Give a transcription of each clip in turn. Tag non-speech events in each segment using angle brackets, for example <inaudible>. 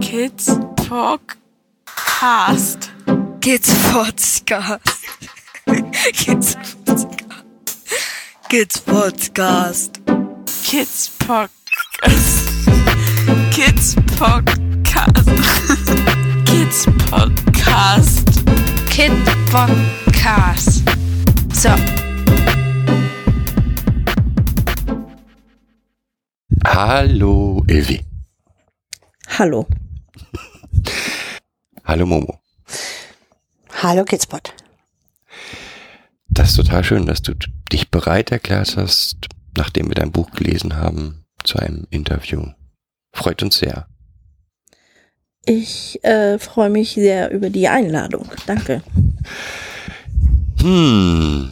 Kids Podcast. Kids Podcast. Kids Podcast. Kids Podcast. Kids Podcast. Kids Podcast. Kids Podcast. Kid Podcast. So. Hallo Ilvi. Hallo. Hallo Momo. Hallo Kidspot. Das ist total schön, dass du dich bereit erklärt hast, nachdem wir dein Buch gelesen haben, zu einem Interview. Freut uns sehr. Ich äh, freue mich sehr über die Einladung. Danke. Hm.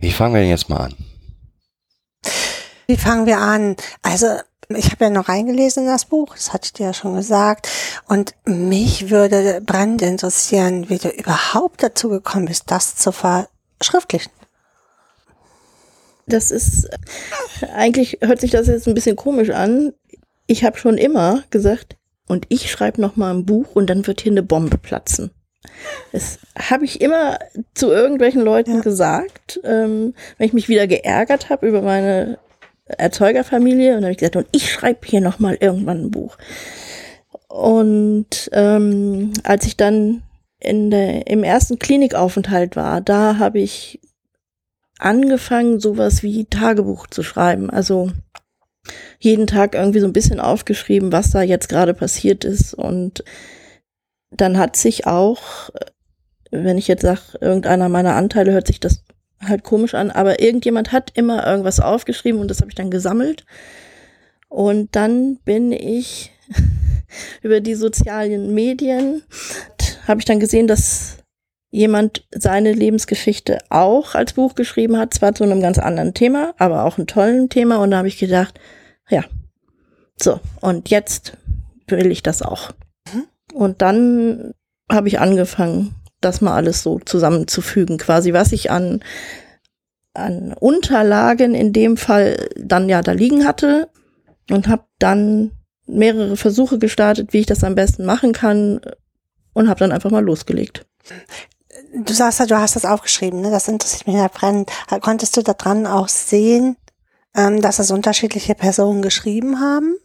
Wie fangen wir denn jetzt mal an? Wie fangen wir an? Also, ich habe ja noch reingelesen in das Buch, das hatte ich dir ja schon gesagt. Und mich würde brennend interessieren, wie du überhaupt dazu gekommen bist, das zu verschriftlichen. Das ist, eigentlich hört sich das jetzt ein bisschen komisch an. Ich habe schon immer gesagt, und ich schreibe noch mal ein Buch und dann wird hier eine Bombe platzen. Das habe ich immer zu irgendwelchen Leuten ja. gesagt, ähm, wenn ich mich wieder geärgert habe über meine Erzeugerfamilie und habe ich gesagt, und ich schreibe hier noch mal irgendwann ein Buch. Und ähm, als ich dann in der, im ersten Klinikaufenthalt war, da habe ich angefangen, sowas wie Tagebuch zu schreiben. Also jeden Tag irgendwie so ein bisschen aufgeschrieben, was da jetzt gerade passiert ist. Und dann hat sich auch, wenn ich jetzt sage, irgendeiner meiner Anteile hört sich das halt komisch an, aber irgendjemand hat immer irgendwas aufgeschrieben und das habe ich dann gesammelt. Und dann bin ich <laughs> über die sozialen Medien, habe ich dann gesehen, dass jemand seine Lebensgeschichte auch als Buch geschrieben hat, zwar zu einem ganz anderen Thema, aber auch ein tollen Thema. Und da habe ich gedacht, ja, so, und jetzt will ich das auch. Mhm. Und dann habe ich angefangen, das mal alles so zusammenzufügen, quasi was ich an, an Unterlagen in dem Fall dann ja da liegen hatte und habe dann mehrere Versuche gestartet, wie ich das am besten machen kann und habe dann einfach mal losgelegt. Du sagst ja, du hast das aufgeschrieben, ne? das interessiert mich ja brennend. Konntest du da dran auch sehen, ähm, dass es unterschiedliche Personen geschrieben haben?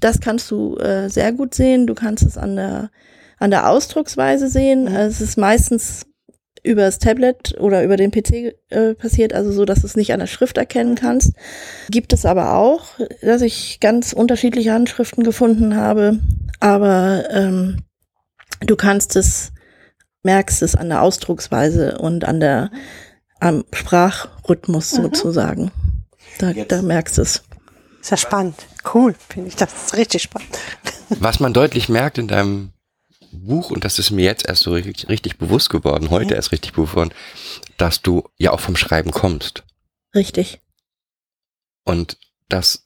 Das kannst du äh, sehr gut sehen. Du kannst es an der an der Ausdrucksweise sehen. Mhm. Es ist meistens über das Tablet oder über den PC äh, passiert, also so, dass du es nicht an der Schrift erkennen kannst. Gibt es aber auch, dass ich ganz unterschiedliche Handschriften gefunden habe, aber ähm, du kannst es, merkst es an der Ausdrucksweise und an der am Sprachrhythmus mhm. sozusagen. Da, da merkst du es. Ist ja spannend. Cool, finde ich. Das ist richtig spannend. Was man deutlich merkt in deinem Buch, und das ist mir jetzt erst so richtig, richtig bewusst geworden, heute mhm. erst richtig bewusst geworden, dass du ja auch vom Schreiben kommst. Richtig. Und das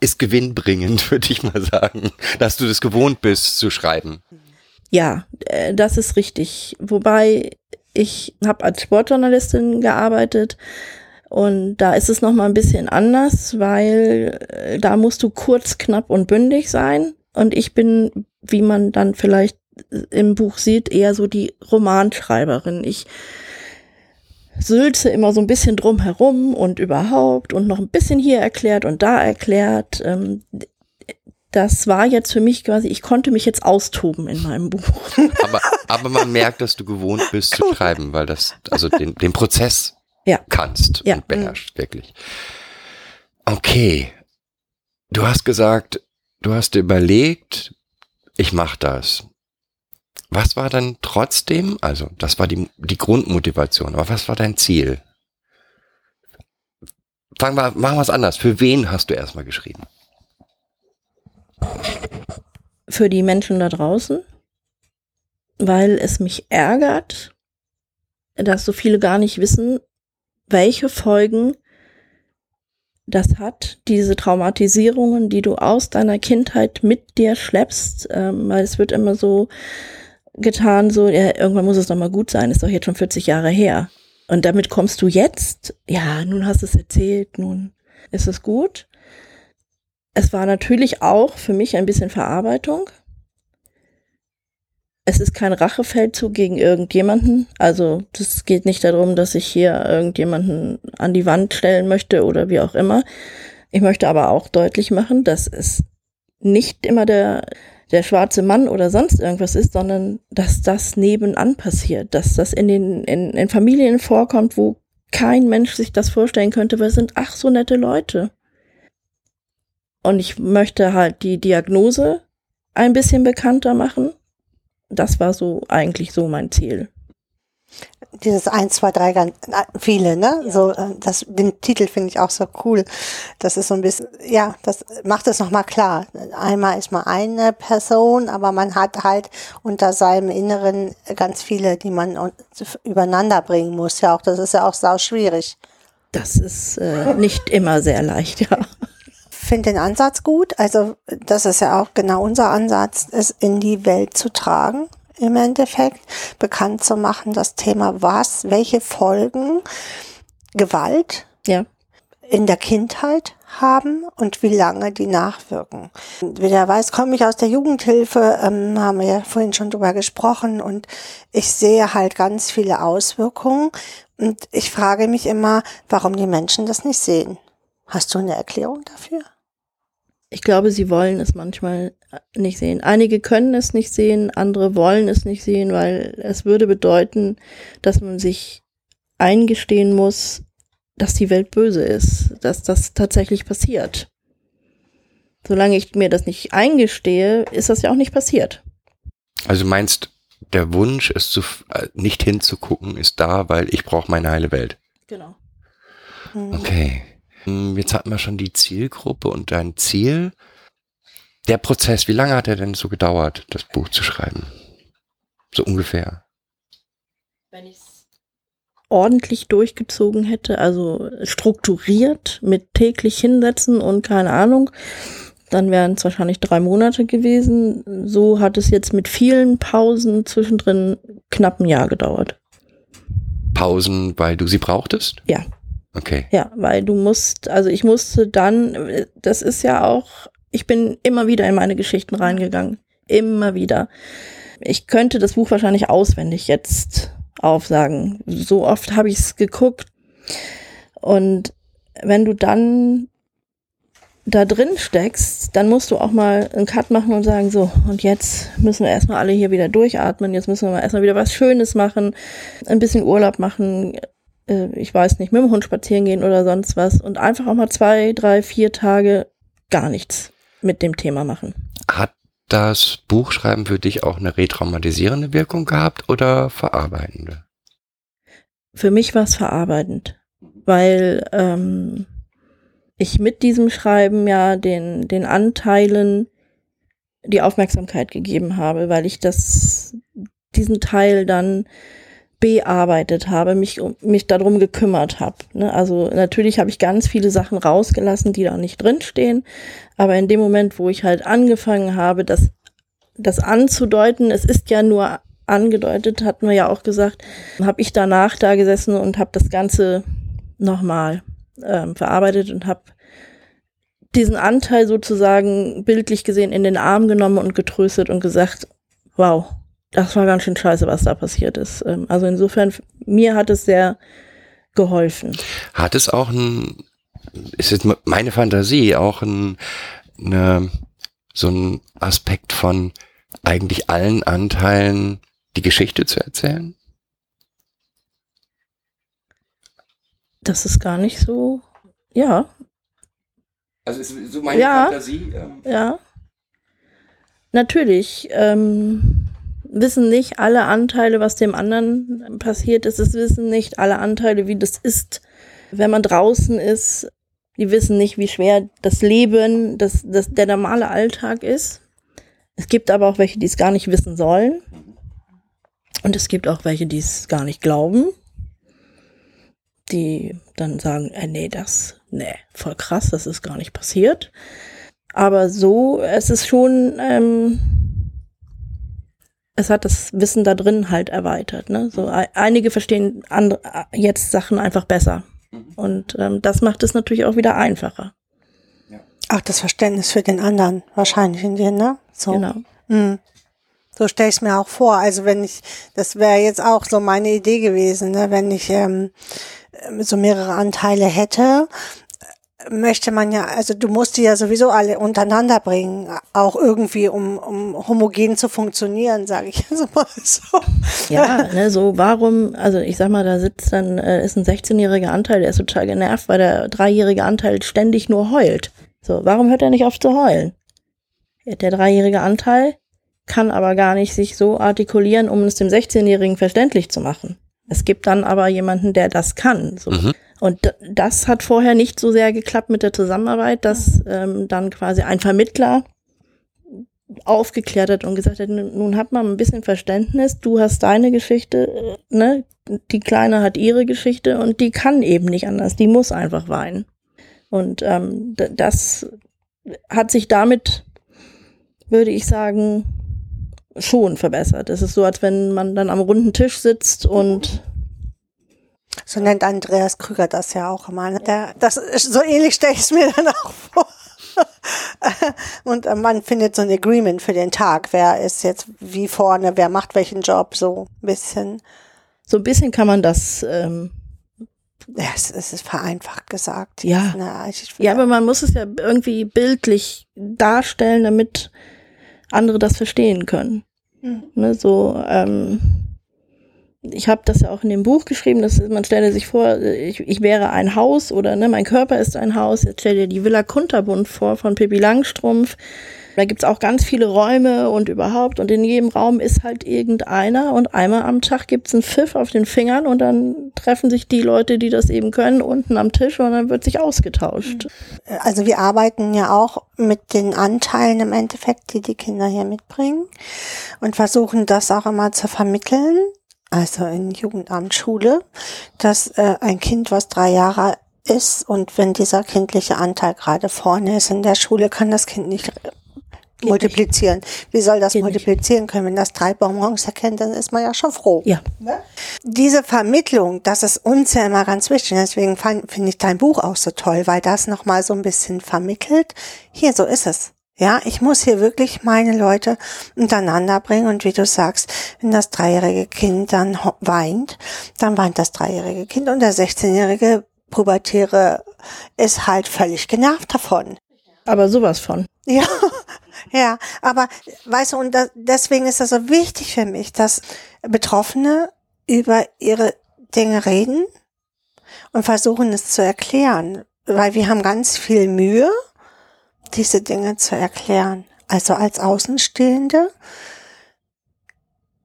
ist gewinnbringend, <laughs> würde ich mal sagen, dass du das gewohnt bist zu schreiben. Ja, äh, das ist richtig. Wobei ich habe als Sportjournalistin gearbeitet und da ist es noch mal ein bisschen anders, weil äh, da musst du kurz, knapp und bündig sein. Und ich bin wie man dann vielleicht im Buch sieht, eher so die Romanschreiberin. Ich sülze immer so ein bisschen drum herum und überhaupt und noch ein bisschen hier erklärt und da erklärt. Ähm, das war jetzt für mich quasi, ich konnte mich jetzt austoben in meinem Buch. <laughs> Aber, aber man merkt, dass du gewohnt bist zu schreiben, weil das, also den, den Prozess ja. kannst ja. und beherrschst, wirklich. Okay. Du hast gesagt, du hast überlegt, ich mache das. Was war dann trotzdem, also das war die, die Grundmotivation, aber was war dein Ziel? Fangen wir, machen wir es anders. Für wen hast du erstmal geschrieben? Für die Menschen da draußen, weil es mich ärgert, dass so viele gar nicht wissen, welche Folgen das hat, diese Traumatisierungen, die du aus deiner Kindheit mit dir schleppst, ähm, weil es wird immer so getan, so, ja, irgendwann muss es doch mal gut sein, ist doch jetzt schon 40 Jahre her. Und damit kommst du jetzt, ja, nun hast du es erzählt, nun ist es gut. es war natürlich auch für mich ein bisschen Verarbeitung. Es ist kein Rachefeldzug gegen irgendjemanden. Also es geht nicht darum, dass ich hier irgendjemanden an die Wand stellen möchte oder wie auch immer. Ich möchte aber auch deutlich machen, dass es nicht immer der, der schwarze Mann oder sonst irgendwas ist, sondern dass das nebenan passiert, dass das in den in, in Familien vorkommt, wo kein Mensch sich das vorstellen könnte, weil es sind ach so nette Leute. Und ich möchte halt die Diagnose ein bisschen bekannter machen. Das war so eigentlich so mein Ziel. Dieses 1, 2, 3, ganz, viele, ne? Ja. So, äh, das, den Titel finde ich auch so cool. Das ist so ein bisschen, ja, das macht es nochmal klar. Einmal ist man eine Person, aber man hat halt unter seinem Inneren ganz viele, die man übereinander bringen muss. Ja, auch, das ist ja auch sau schwierig. Das ist äh, nicht immer sehr leicht, ja finde den Ansatz gut. Also das ist ja auch genau unser Ansatz, es in die Welt zu tragen im Endeffekt, bekannt zu machen, das Thema was, welche Folgen Gewalt ja. in der Kindheit haben und wie lange die nachwirken. Wie der weiß, komme ich aus der Jugendhilfe, ähm, haben wir ja vorhin schon drüber gesprochen und ich sehe halt ganz viele Auswirkungen und ich frage mich immer, warum die Menschen das nicht sehen. Hast du eine Erklärung dafür? Ich glaube, sie wollen es manchmal nicht sehen. Einige können es nicht sehen, andere wollen es nicht sehen, weil es würde bedeuten, dass man sich eingestehen muss, dass die Welt böse ist, dass das tatsächlich passiert. Solange ich mir das nicht eingestehe, ist das ja auch nicht passiert. Also meinst, der Wunsch, es zu, äh, nicht hinzugucken, ist da, weil ich brauche meine heile Welt. Genau. Okay. Hm, jetzt hatten wir schon die Zielgruppe und dein Ziel. Der Prozess, wie lange hat er denn so gedauert, das Buch zu schreiben? So ungefähr. Wenn ich es ordentlich durchgezogen hätte, also strukturiert mit täglich hinsetzen und keine Ahnung, dann wären es wahrscheinlich drei Monate gewesen. So hat es jetzt mit vielen Pausen zwischendrin knapp ein Jahr gedauert. Pausen, weil du sie brauchtest? Ja. Okay. Ja, weil du musst, also ich musste dann, das ist ja auch, ich bin immer wieder in meine Geschichten reingegangen. Immer wieder. Ich könnte das Buch wahrscheinlich auswendig jetzt aufsagen. So oft habe ich es geguckt. Und wenn du dann da drin steckst, dann musst du auch mal einen Cut machen und sagen, so, und jetzt müssen wir erstmal alle hier wieder durchatmen, jetzt müssen wir erstmal wieder was Schönes machen, ein bisschen Urlaub machen, äh, ich weiß nicht, mit dem Hund spazieren gehen oder sonst was und einfach auch mal zwei, drei, vier Tage gar nichts mit dem Thema machen. Hat das Buchschreiben für dich auch eine retraumatisierende Wirkung gehabt oder verarbeitende? Für mich war es verarbeitend, weil ähm, ich mit diesem Schreiben ja den, den Anteilen die Aufmerksamkeit gegeben habe, weil ich das, diesen Teil dann bearbeitet habe, mich mich darum gekümmert habe. Ne? Also natürlich habe ich ganz viele Sachen rausgelassen, die da nicht drinstehen, aber in dem Moment, wo ich halt angefangen habe, das das anzudeuten, es ist ja nur angedeutet, hatten wir ja auch gesagt, habe ich danach da gesessen und habe das Ganze nochmal ähm, verarbeitet und habe diesen Anteil sozusagen bildlich gesehen in den Arm genommen und getröstet und gesagt, wow, das war ganz schön scheiße, was da passiert ist. Ähm, also insofern, mir hat es sehr geholfen. Hat es auch ein, ist jetzt meine Fantasie, auch ein, eine, so ein Aspekt von eigentlich allen Anteilen die Geschichte zu erzählen? Das ist gar nicht so, ja. Also ist so meine ja, Fantasie. Ähm. Ja. Natürlich. Ähm, wissen nicht alle Anteile, was dem anderen passiert ist. Es wissen nicht alle Anteile, wie das ist, wenn man draußen ist. Die wissen nicht, wie schwer das Leben, das, das, der normale Alltag ist. Es gibt aber auch welche, die es gar nicht wissen sollen. Und es gibt auch welche, die es gar nicht glauben. Die dann sagen, äh, nee, das, nee, voll krass, das ist gar nicht passiert. Aber so, es ist schon, ähm, es hat das Wissen da drin halt erweitert. Ne? So einige verstehen andere, jetzt Sachen einfach besser. Mhm. Und ähm, das macht es natürlich auch wieder einfacher. Auch das Verständnis für den anderen wahrscheinlich in dir, ne? So. Genau. Mhm. So stelle ich es mir auch vor. Also wenn ich, das wäre jetzt auch so meine Idee gewesen, ne? wenn ich ähm, so mehrere Anteile hätte, möchte man ja, also du musst die ja sowieso alle untereinander bringen, auch irgendwie, um, um homogen zu funktionieren, sage ich also mal so. Ja, ne, so warum, also ich sag mal, da sitzt dann, äh, ist ein 16-jähriger Anteil, der ist total genervt, weil der dreijährige Anteil ständig nur heult. So, warum hört er nicht auf zu heulen? Der dreijährige Anteil kann aber gar nicht sich so artikulieren, um es dem 16-Jährigen verständlich zu machen. Es gibt dann aber jemanden, der das kann. So. Mhm. Und das hat vorher nicht so sehr geklappt mit der Zusammenarbeit, dass ähm, dann quasi ein Vermittler aufgeklärt hat und gesagt hat, nun hat man ein bisschen Verständnis, du hast deine Geschichte, äh, ne? Die Kleine hat ihre Geschichte und die kann eben nicht anders, die muss einfach weinen. Und ähm, das hat sich damit, würde ich sagen, schon verbessert. Es ist so, als wenn man dann am runden Tisch sitzt und So nennt Andreas Krüger das ja auch immer. ne? Der, das ist, so ähnlich stelle ich es mir <laughs> dann auch vor. Und äh, man findet so ein Agreement für den Tag. Wer ist jetzt wie vorne, wer macht welchen Job, so ein bisschen. so ein bisschen kann man das ähm, Ja, es, es ist vereinfacht gesagt. Ja. Na, ich, Ja, aber man muss es ja irgendwie bildlich darstellen, damit andere das verstehen können. Mhm. Ne, so, ähm, ich habe das ja auch in dem Buch geschrieben, dass man stelle sich vor, ich, ich wäre ein Haus oder ne, mein Körper ist ein Haus. Jetzt stell dir die Villa Kunterbund vor von Pippi Langstrumpf. Da gibt's auch ganz viele Räume und überhaupt und in jedem Raum ist halt irgendeiner und einmal am Tag gibt's einen Pfiff auf den Fingern und dann treffen sich die Leute, die das eben können, unten am Tisch und dann wird sich ausgetauscht. Also wir arbeiten ja auch mit den Anteilen im Endeffekt, die die Kinder hier mitbringen und versuchen das auch immer zu vermitteln. Also in Jugendamt, Schule, dass äh, ein Kind, was drei Jahre ist und wenn dieser kindliche Anteil gerade vorne ist in der Schule, kann das Kind nicht äh, multiplizieren. Wie soll das Geht nicht. multiplizieren können? Wenn das drei Bonbons erkennt, dann ist man ja schon froh. Ja. Diese Vermittlung, das ist uns ja immer ganz wichtig. Deswegen finde ich dein Buch auch so toll, weil das nochmal so ein bisschen vermittelt. Hier, so ist es. Ja, ich muss hier wirklich meine Leute untereinander bringen und wie du sagst, wenn das dreijährige Kind dann weint, dann weint das dreijährige Kind und der 16-jährige Pubertäre ist halt völlig genervt davon. Aber sowas von. Ja, <laughs> ja, aber weißt du, und da, deswegen ist das so wichtig für mich, dass Betroffene über ihre Dinge reden und versuchen es zu erklären, weil wir haben ganz viel Mühe, diese Dinge zu erklären. Also als Außenstehende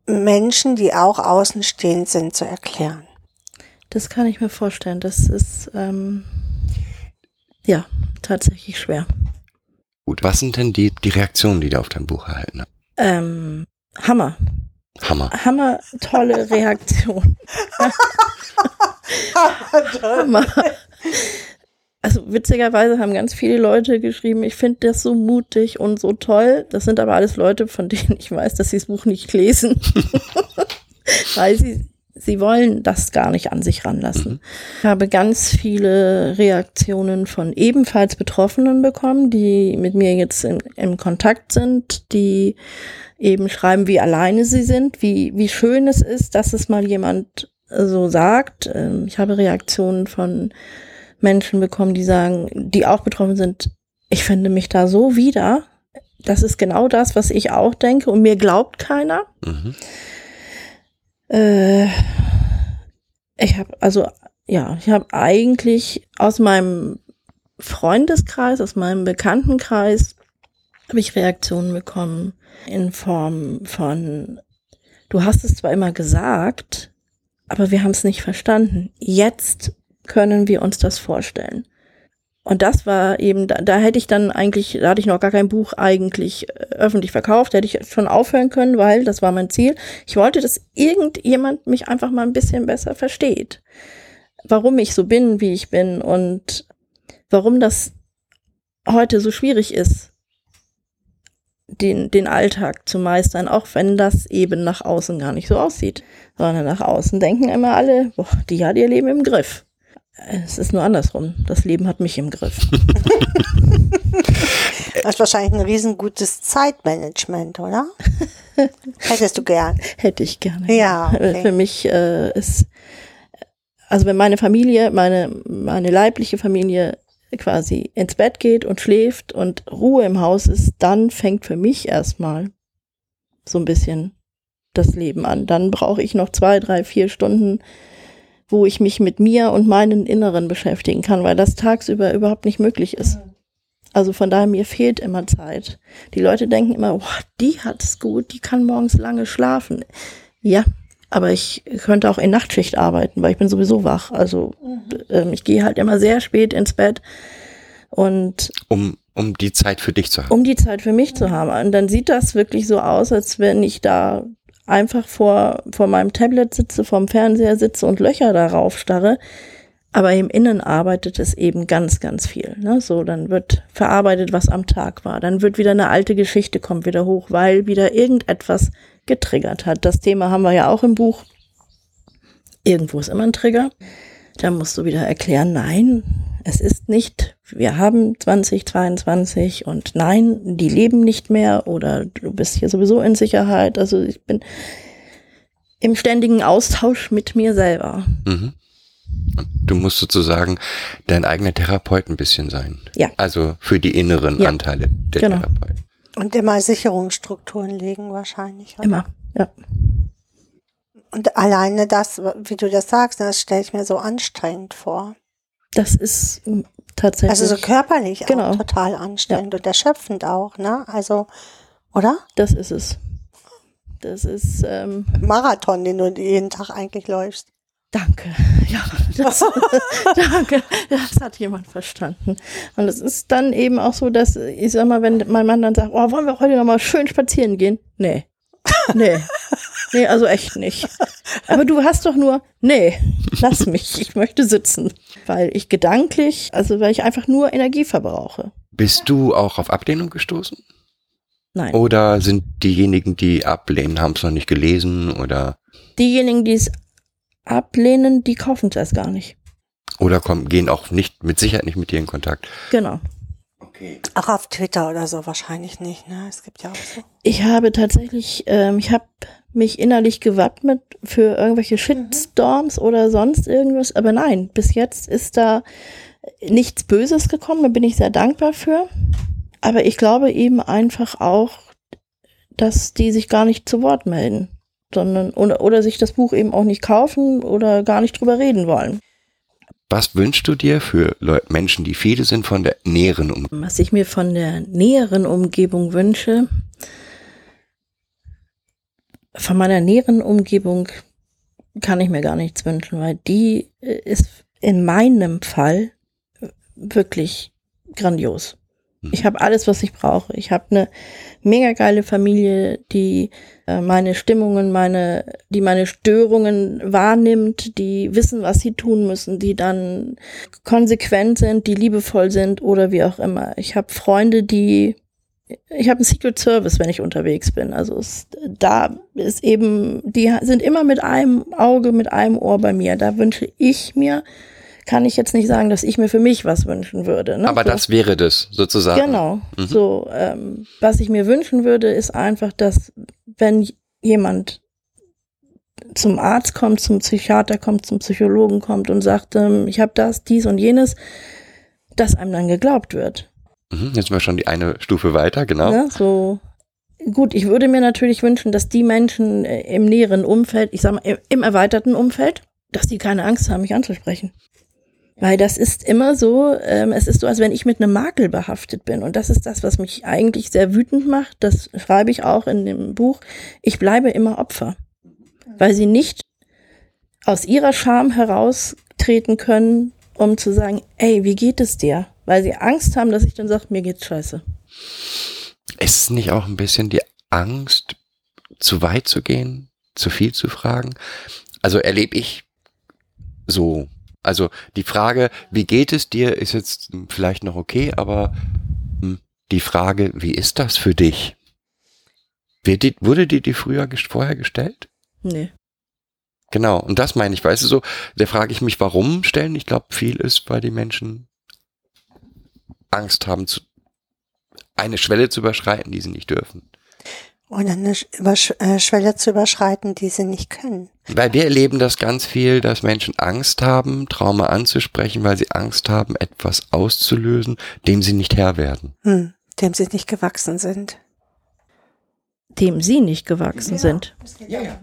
Menschen, die auch außenstehend sind, zu erklären. Das kann ich mir vorstellen. Das ist ähm, ja tatsächlich schwer. Gut, was sind denn die, die Reaktionen, die du auf dein Buch erhalten hast? Ähm, Hammer. Hammer. Hammer, tolle Reaktion. <laughs> Hammer. Also witzigerweise haben ganz viele Leute geschrieben, ich finde das so mutig und so toll. Das sind aber alles Leute, von denen ich weiß, dass sie das Buch nicht lesen. <laughs> Weil sie, sie wollen das gar nicht an sich ranlassen. Ich habe ganz viele Reaktionen von ebenfalls Betroffenen bekommen, die mit mir jetzt in, im Kontakt sind, die eben schreiben, wie alleine sie sind, wie, wie schön es ist, dass es mal jemand so sagt. Ähm, Ich habe Reaktionen von Menschen bekommen, die sagen, die auch betroffen sind, ich finde mich da so wieder. Das ist genau das, was ich auch denke und mir glaubt keiner. Mhm. Äh, ich habe also ja, ich habe eigentlich aus meinem Freundeskreis, aus meinem Bekanntenkreis habe ich Reaktionen bekommen in Form von du hast es zwar immer gesagt, aber wir haben es nicht verstanden. Jetzt können wir uns das vorstellen. Und das war eben, da, da hätte ich dann eigentlich, da hatte ich noch gar kein Buch eigentlich äh, öffentlich verkauft, da hätte ich schon aufhören können, weil das war mein Ziel. Ich wollte, dass irgendjemand mich einfach mal ein bisschen besser versteht. Warum ich so bin, wie ich bin und warum das heute so schwierig ist, den, den Alltag zu meistern, auch wenn das eben nach außen gar nicht so aussieht. Sondern nach außen denken immer alle, boah, die hat ihr Leben im Griff. Es ist nur andersrum. Das Leben hat mich im Griff. <laughs> Das ist wahrscheinlich ein riesengutes Zeitmanagement, oder? <laughs> Hättest du gern. Hätte ich gerne. Ja, okay. Für mich äh, ist, also wenn meine Familie, meine, meine leibliche Familie quasi ins Bett geht und schläft und Ruhe im Haus ist, dann fängt für mich erstmal so ein bisschen das Leben an. Dann brauche ich noch zwei, drei, vier Stunden, wo ich mich mit mir und meinen Inneren beschäftigen kann, weil das tagsüber überhaupt nicht möglich ist. Also von daher, mir fehlt immer Zeit. Die Leute denken immer, oh, die hat es gut, die kann morgens lange schlafen. Ja, aber ich könnte auch in Nachtschicht arbeiten, weil ich bin sowieso wach. Also ähm, ich gehe halt immer sehr spät ins Bett und Um, um die Zeit für dich zu haben. um die Zeit für mich zu haben. Und dann sieht das wirklich so aus, als wenn ich da einfach vor, vor meinem Tablet sitze, vorm Fernseher sitze und Löcher darauf starre. Aber im Innen arbeitet es eben ganz, ganz viel. Ne? So, dann wird verarbeitet, was am Tag war. Dann wird wieder eine alte Geschichte kommt wieder hoch, weil wieder irgendetwas getriggert hat. Das Thema haben wir ja auch im Buch. Irgendwo ist immer ein Trigger. Da musst du wieder erklären, nein, es ist nicht, wir haben 2022 und nein, die leben nicht mehr oder du bist hier sowieso in Sicherheit. Also ich bin im ständigen Austausch mit mir selber. Mhm. Und du musst sozusagen dein eigener Therapeut ein bisschen sein. Ja. Also für die inneren Ja. Anteile der Genau. Therapeut. Und immer Sicherungsstrukturen legen wahrscheinlich. oder? Immer, ja. Und alleine das, wie du das sagst, das stelle ich mir so anstrengend vor. Das ist mm, tatsächlich. Also so körperlich Genau. auch total anstrengend und erschöpfend auch, ne? Also, oder? das ist es. Das ist, ähm, Marathon, den du jeden Tag eigentlich läufst. danke. <laughs> Ja, das, <laughs> danke. Das hat jemand verstanden. Und es ist dann eben auch so, dass, ich sag mal, wenn mein Mann dann sagt, oh, wollen wir heute noch mal schön spazieren gehen? Nee. Nee. Nee, also echt nicht. Aber du hast doch nur, nee, lass mich, ich möchte sitzen. Weil ich gedanklich, also weil ich einfach nur Energie verbrauche. Bist du auch auf Ablehnung gestoßen? Nein. Oder sind diejenigen, die ablehnen, haben es noch nicht gelesen oder Diejenigen, die es ablehnen, die kaufen es erst gar nicht. oder kommen, gehen auch nicht mit Sicherheit nicht mit dir in Kontakt? Genau. Okay. Auch auf Twitter oder so wahrscheinlich nicht, ne? Es gibt ja auch so. Ich habe tatsächlich, ähm, ich habe mich innerlich gewappnet für irgendwelche Shitstorms oder sonst irgendwas, aber nein, bis jetzt ist da nichts Böses gekommen, da bin ich sehr dankbar für. Aber ich glaube eben einfach auch, dass die sich gar nicht zu Wort melden, sondern oder, oder sich das Buch eben auch nicht kaufen oder gar nicht drüber reden wollen. Was wünschst du dir für Leu Menschen, die viele sind von der näheren Umgebung? Was ich mir von der näheren Umgebung wünsche, von meiner näheren Umgebung kann ich mir gar nichts wünschen, weil die äh, ist in meinem Fall wirklich grandios. Ich habe alles, was ich brauche. Ich habe eine mega geile Familie, die äh, meine Stimmungen, meine, die meine Störungen wahrnimmt, die wissen, was sie tun müssen, die dann konsequent sind, die liebevoll sind oder wie auch immer. Ich habe Freunde, die ich habe einen Secret Service, wenn ich unterwegs bin. Also es, da ist eben, die sind immer mit einem Auge, mit einem Ohr bei mir. Da wünsche ich mir, kann ich jetzt nicht sagen, dass ich mir für mich was wünschen würde. Ne? Aber so. das wäre das sozusagen. Genau. Mhm. So, ähm, was ich mir wünschen würde, ist einfach, dass wenn jemand zum Arzt kommt, zum Psychiater kommt, zum Psychologen kommt und sagt, ähm, ich habe das, dies und jenes, dass einem dann geglaubt wird. Mhm, jetzt sind wir schon die eine Stufe weiter, genau. Ne? So gut, ich würde mir natürlich wünschen, dass die Menschen äh, im näheren Umfeld, ich sag mal, im, im erweiterten Umfeld, dass die keine Angst haben, mich anzusprechen. Weil das ist immer so, ähm, es ist so, als wenn ich mit einem Makel behaftet bin. Und das ist das, was mich eigentlich sehr wütend macht. Das schreibe ich auch in dem Buch. Ich bleibe immer Opfer. Weil sie nicht aus ihrer Scham heraustreten können, um zu sagen, ey, wie geht es dir? Weil sie Angst haben, dass ich dann sage, mir geht's scheiße. Ist es nicht auch ein bisschen die Angst, zu weit zu gehen, zu viel zu fragen? Also erlebe ich so. Also die Frage, wie geht es dir, ist jetzt vielleicht noch okay, aber hm, die Frage, wie ist das für dich? Wurde dir die früher vorher gestellt? Nee. Genau, und das meine ich, weißt du so, da frage ich mich, warum stellen. Ich glaube, viel ist, weil die Menschen Angst haben, zu, eine Schwelle zu überschreiten, die sie nicht dürfen. Und eine äh, Schwelle zu überschreiten, die sie nicht können. Weil wir erleben das ganz viel, dass Menschen Angst haben, Trauma anzusprechen, weil sie Angst haben, etwas auszulösen, dem sie nicht Herr werden. Hm, dem sie nicht gewachsen sind. dem sie nicht gewachsen sind.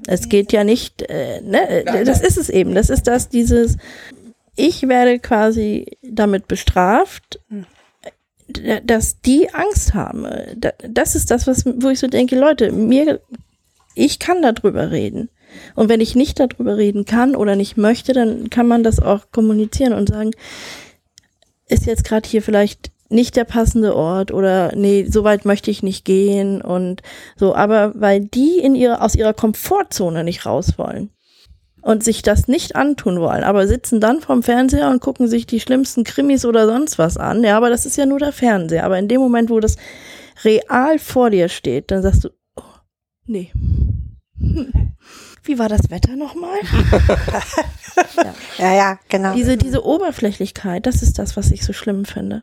Es geht ja nicht, äh, ne, äh, das ist es eben. Das ist das, dieses, ich werde quasi damit bestraft, äh, dass die Angst haben. Da- Das ist das, was, wo ich so denke, Leute, mir, ich kann darüber reden. Und wenn ich nicht darüber reden kann oder nicht möchte, dann kann man das auch kommunizieren und sagen, ist jetzt gerade hier vielleicht nicht der passende Ort oder nee, so weit möchte ich nicht gehen und so, aber weil die in ihrer, aus ihrer Komfortzone nicht raus wollen und sich das nicht antun wollen, aber sitzen dann vorm Fernseher und gucken sich die schlimmsten Krimis oder sonst was an. Ja, aber das ist ja nur der Fernseher. Aber in dem Moment, wo das real vor dir steht, dann sagst du, oh, nee. Hm. Wie war das Wetter nochmal? <laughs> Ja, ja, genau. Diese, diese Oberflächlichkeit, das ist das, was ich so schlimm finde.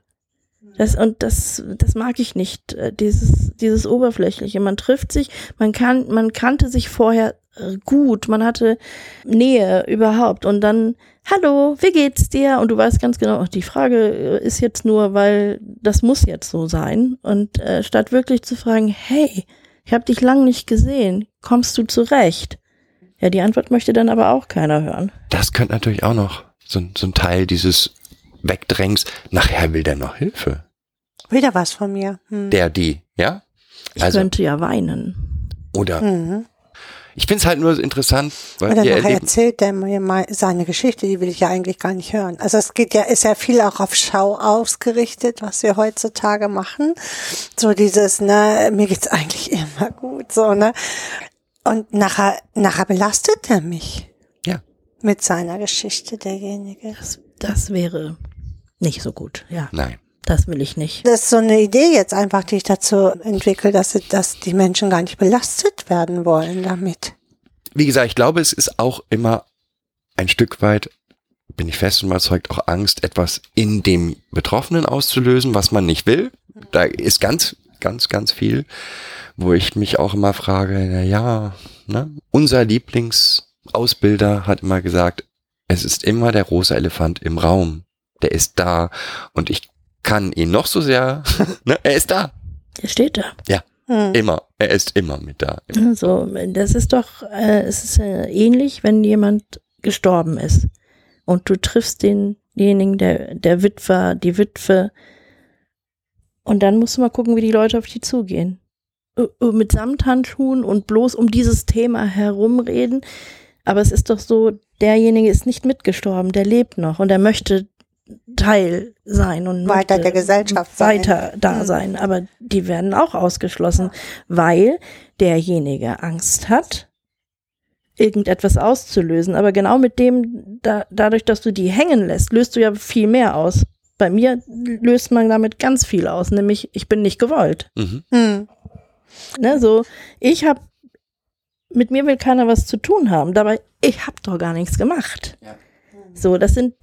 Das, und das, das mag ich nicht, äh, dieses, dieses Oberflächliche. Man trifft sich, man kann, man kannte sich vorher gut, man hatte Nähe überhaupt und dann, hallo, wie geht's dir? Und du weißt ganz genau, ach, die Frage äh, ist jetzt nur, weil das muss jetzt so sein. Und äh, statt wirklich zu fragen, hey, ich habe dich lang nicht gesehen, kommst du zurecht? Ja, die Antwort möchte dann aber auch keiner hören. Das könnte natürlich auch noch so, ein- so ein Teil dieses Wegdrängs. Nachher will der noch Hilfe. Wieder was von mir. Hm. Der, die, ja? Ich Also- könnte ja weinen. Oder Mhm. Ich finde es halt nur so interessant, weil Oder wir nachher erleben, erzählt er mir mal seine Geschichte, die will ich ja eigentlich gar nicht hören. Also es geht ja, ist ja viel auch auf Schau ausgerichtet, was wir heutzutage machen. So dieses, ne, mir geht's eigentlich immer gut, so, ne. Und nachher, nachher belastet er mich ja, mit seiner Geschichte, derjenige. Das, das wäre nicht so gut. Ja, nein. Das will ich nicht. Das ist so eine Idee jetzt einfach, die ich dazu entwickle, dass, dass die Menschen gar nicht belastet werden wollen damit. Wie gesagt, ich glaube, es ist auch immer ein Stück weit, bin ich fest und überzeugt, auch Angst, etwas in dem Betroffenen auszulösen, was man nicht will. Da ist ganz, ganz, ganz viel, wo ich mich auch immer frage, na ja, ne? unser Lieblingsausbilder hat immer gesagt, es ist immer der rosa Elefant im Raum. Der ist da und ich kann ihn noch so sehr, <laughs> ne? er ist da. Er steht da. Hm. Immer. Er ist immer mit da. So, das ist doch, äh, es ist äh, ähnlich, wenn jemand gestorben ist und du triffst denjenigen, der, der Witwer, die Witwe und dann musst du mal gucken, wie die Leute auf die zugehen. Mit Samthandschuhen und bloß um dieses Thema herumreden. Aber es ist doch so, derjenige ist nicht mitgestorben, der lebt noch und er möchte Teil sein und Weiter der Gesellschaft sein. weiter da Mhm. sein. Aber die werden auch ausgeschlossen, weil derjenige Angst hat, irgendetwas auszulösen. Aber genau mit dem, da, dadurch, dass du die hängen lässt, löst du ja viel mehr aus. Bei mir löst man damit ganz viel aus, nämlich ich bin nicht gewollt. Mhm. Hm. Ne, so, ich habe, mit mir will keiner was zu tun haben, dabei, ich habe doch gar nichts gemacht. So, das sind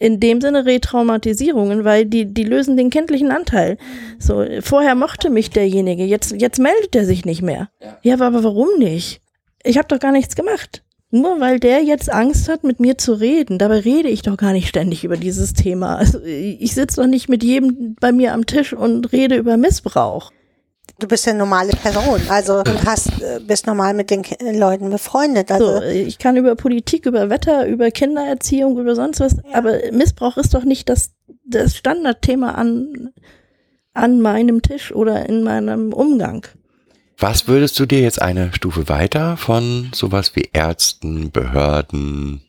in dem Sinne Retraumatisierungen, weil die, die lösen den kindlichen Anteil. So, vorher mochte mich derjenige, jetzt, jetzt meldet er sich nicht mehr. Ja, aber, aber warum nicht? Ich habe doch gar nichts gemacht. Nur weil der jetzt Angst hat, mit mir zu reden. Dabei rede ich doch gar nicht ständig über dieses Thema. Also ich sitze doch nicht mit jedem bei mir am Tisch und rede über Missbrauch. Du bist ja eine normale Person, also und hast, äh, bist normal mit den Ki- Leuten befreundet. Also So, ich kann über Politik, über Wetter, über Kindererziehung, über sonst was, aber Missbrauch ist doch nicht das, das Standardthema an, an meinem Tisch oder in meinem Umgang. Was würdest du dir jetzt eine Stufe weiter von sowas wie Ärzten, Behörden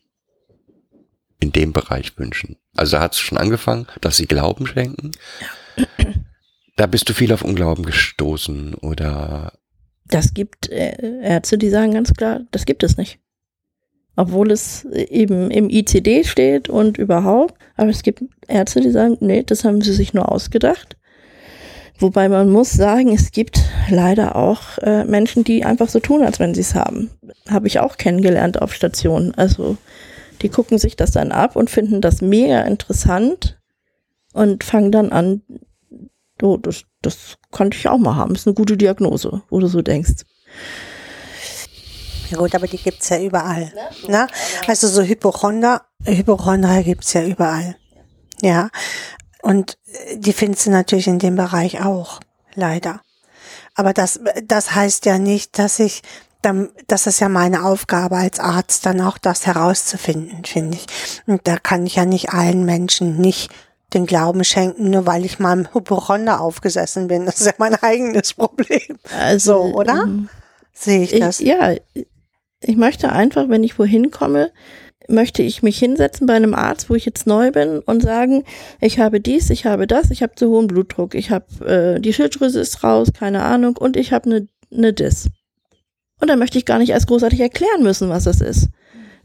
in dem Bereich wünschen? Also da hat es schon angefangen, dass sie Glauben schenken. <clears throat> Da bist du viel auf Unglauben gestoßen oder Das gibt äh, Ärzte, die sagen ganz klar, das gibt es nicht. Obwohl es eben im ICD steht und überhaupt. Aber es gibt Ärzte, die sagen, nee, das haben sie sich nur ausgedacht. Wobei man muss sagen, es gibt leider auch äh, Menschen, die einfach so tun, als wenn sie es haben. Habe ich auch kennengelernt auf Stationen. Also die gucken sich das dann ab und finden das mega interessant und fangen dann an, Oh, das, das könnte ich auch mal haben. Ist eine gute Diagnose, wo du so denkst. Ja gut, aber die gibt's ja überall. Ne? Also so Hypochonder, Hypochonder gibt's ja überall. Ja. Und äh, die findest du natürlich in dem Bereich auch, leider. Aber das, das heißt ja nicht, dass ich, dann, das ist ja meine Aufgabe als Arzt, dann auch das herauszufinden, finde ich. Und da kann ich ja nicht allen Menschen nicht den Glauben schenken, nur weil ich mal im Hypochonder aufgesessen bin. Das ist ja mein eigenes Problem. Also, So, oder? ähm, Sehe ich Ich, das? ja, ich möchte einfach, wenn ich wohin komme, möchte ich mich hinsetzen bei einem Arzt, wo ich jetzt neu bin und sagen, ich habe dies, ich habe das, ich habe zu hohen Blutdruck, ich habe äh, die Schilddrüse ist raus, keine Ahnung, und ich habe eine ne Dis. Und dann möchte ich gar nicht erst großartig erklären müssen, was das ist.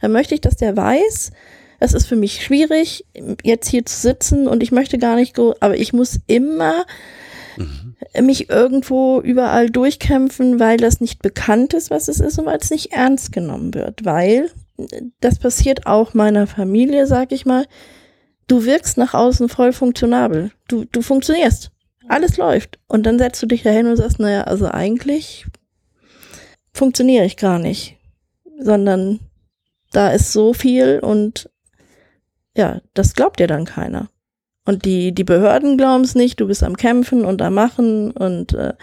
Dann möchte ich, dass der weiß, es ist für mich schwierig, jetzt hier zu sitzen und ich möchte gar nicht, aber ich muss immer mich irgendwo überall durchkämpfen, weil das nicht bekannt ist, was es ist und weil es nicht ernst genommen wird. Weil das passiert auch meiner Familie, sag ich mal. Du wirkst nach außen voll funktionabel. Du, du funktionierst. Alles läuft. Und dann setzt du dich dahin und sagst, naja, also eigentlich funktioniere ich gar nicht. Sondern da ist so viel und ja, das glaubt dir dann keiner. Und die, die Behörden glauben es nicht, du bist am Kämpfen und am Machen und äh,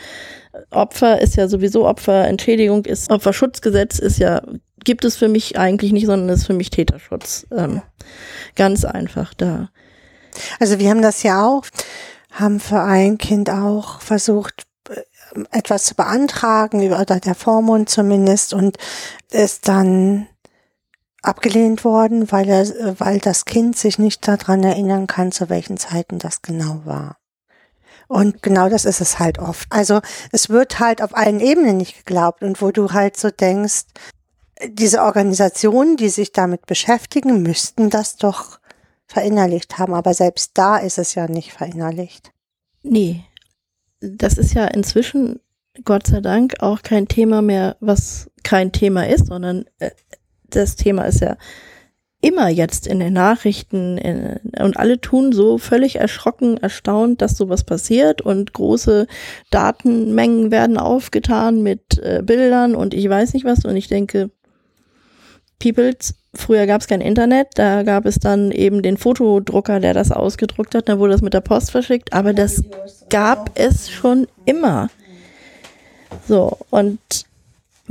Opfer ist ja sowieso Opfer, Entschädigung ist, Opferschutzgesetz ist ja, gibt es für mich eigentlich nicht, sondern ist für mich Täterschutz. Ähm, ganz einfach da. Also wir haben das ja auch, haben für ein Kind auch versucht, äh, etwas zu beantragen, oder der Vormund zumindest, und ist dann abgelehnt worden, weil er, weil das Kind sich nicht daran erinnern kann, zu welchen Zeiten das genau war. Und genau das ist es halt oft. Also es wird halt auf allen Ebenen nicht geglaubt und wo du halt so denkst, diese Organisationen, die sich damit beschäftigen, müssten das doch verinnerlicht haben, aber selbst da ist es ja nicht verinnerlicht. Nee, das ist ja inzwischen, Gott sei Dank, auch kein Thema mehr, was kein Thema ist, sondern äh, das Thema ist ja immer jetzt in den Nachrichten in, und alle tun so völlig erschrocken, erstaunt, dass sowas passiert und große Datenmengen werden aufgetan mit äh, Bildern und ich weiß nicht was und ich denke, Peoples, früher gab es kein Internet, da gab es dann eben den Fotodrucker, der das ausgedruckt hat, dann wurde das mit der Post verschickt, aber das gab es schon immer. So, und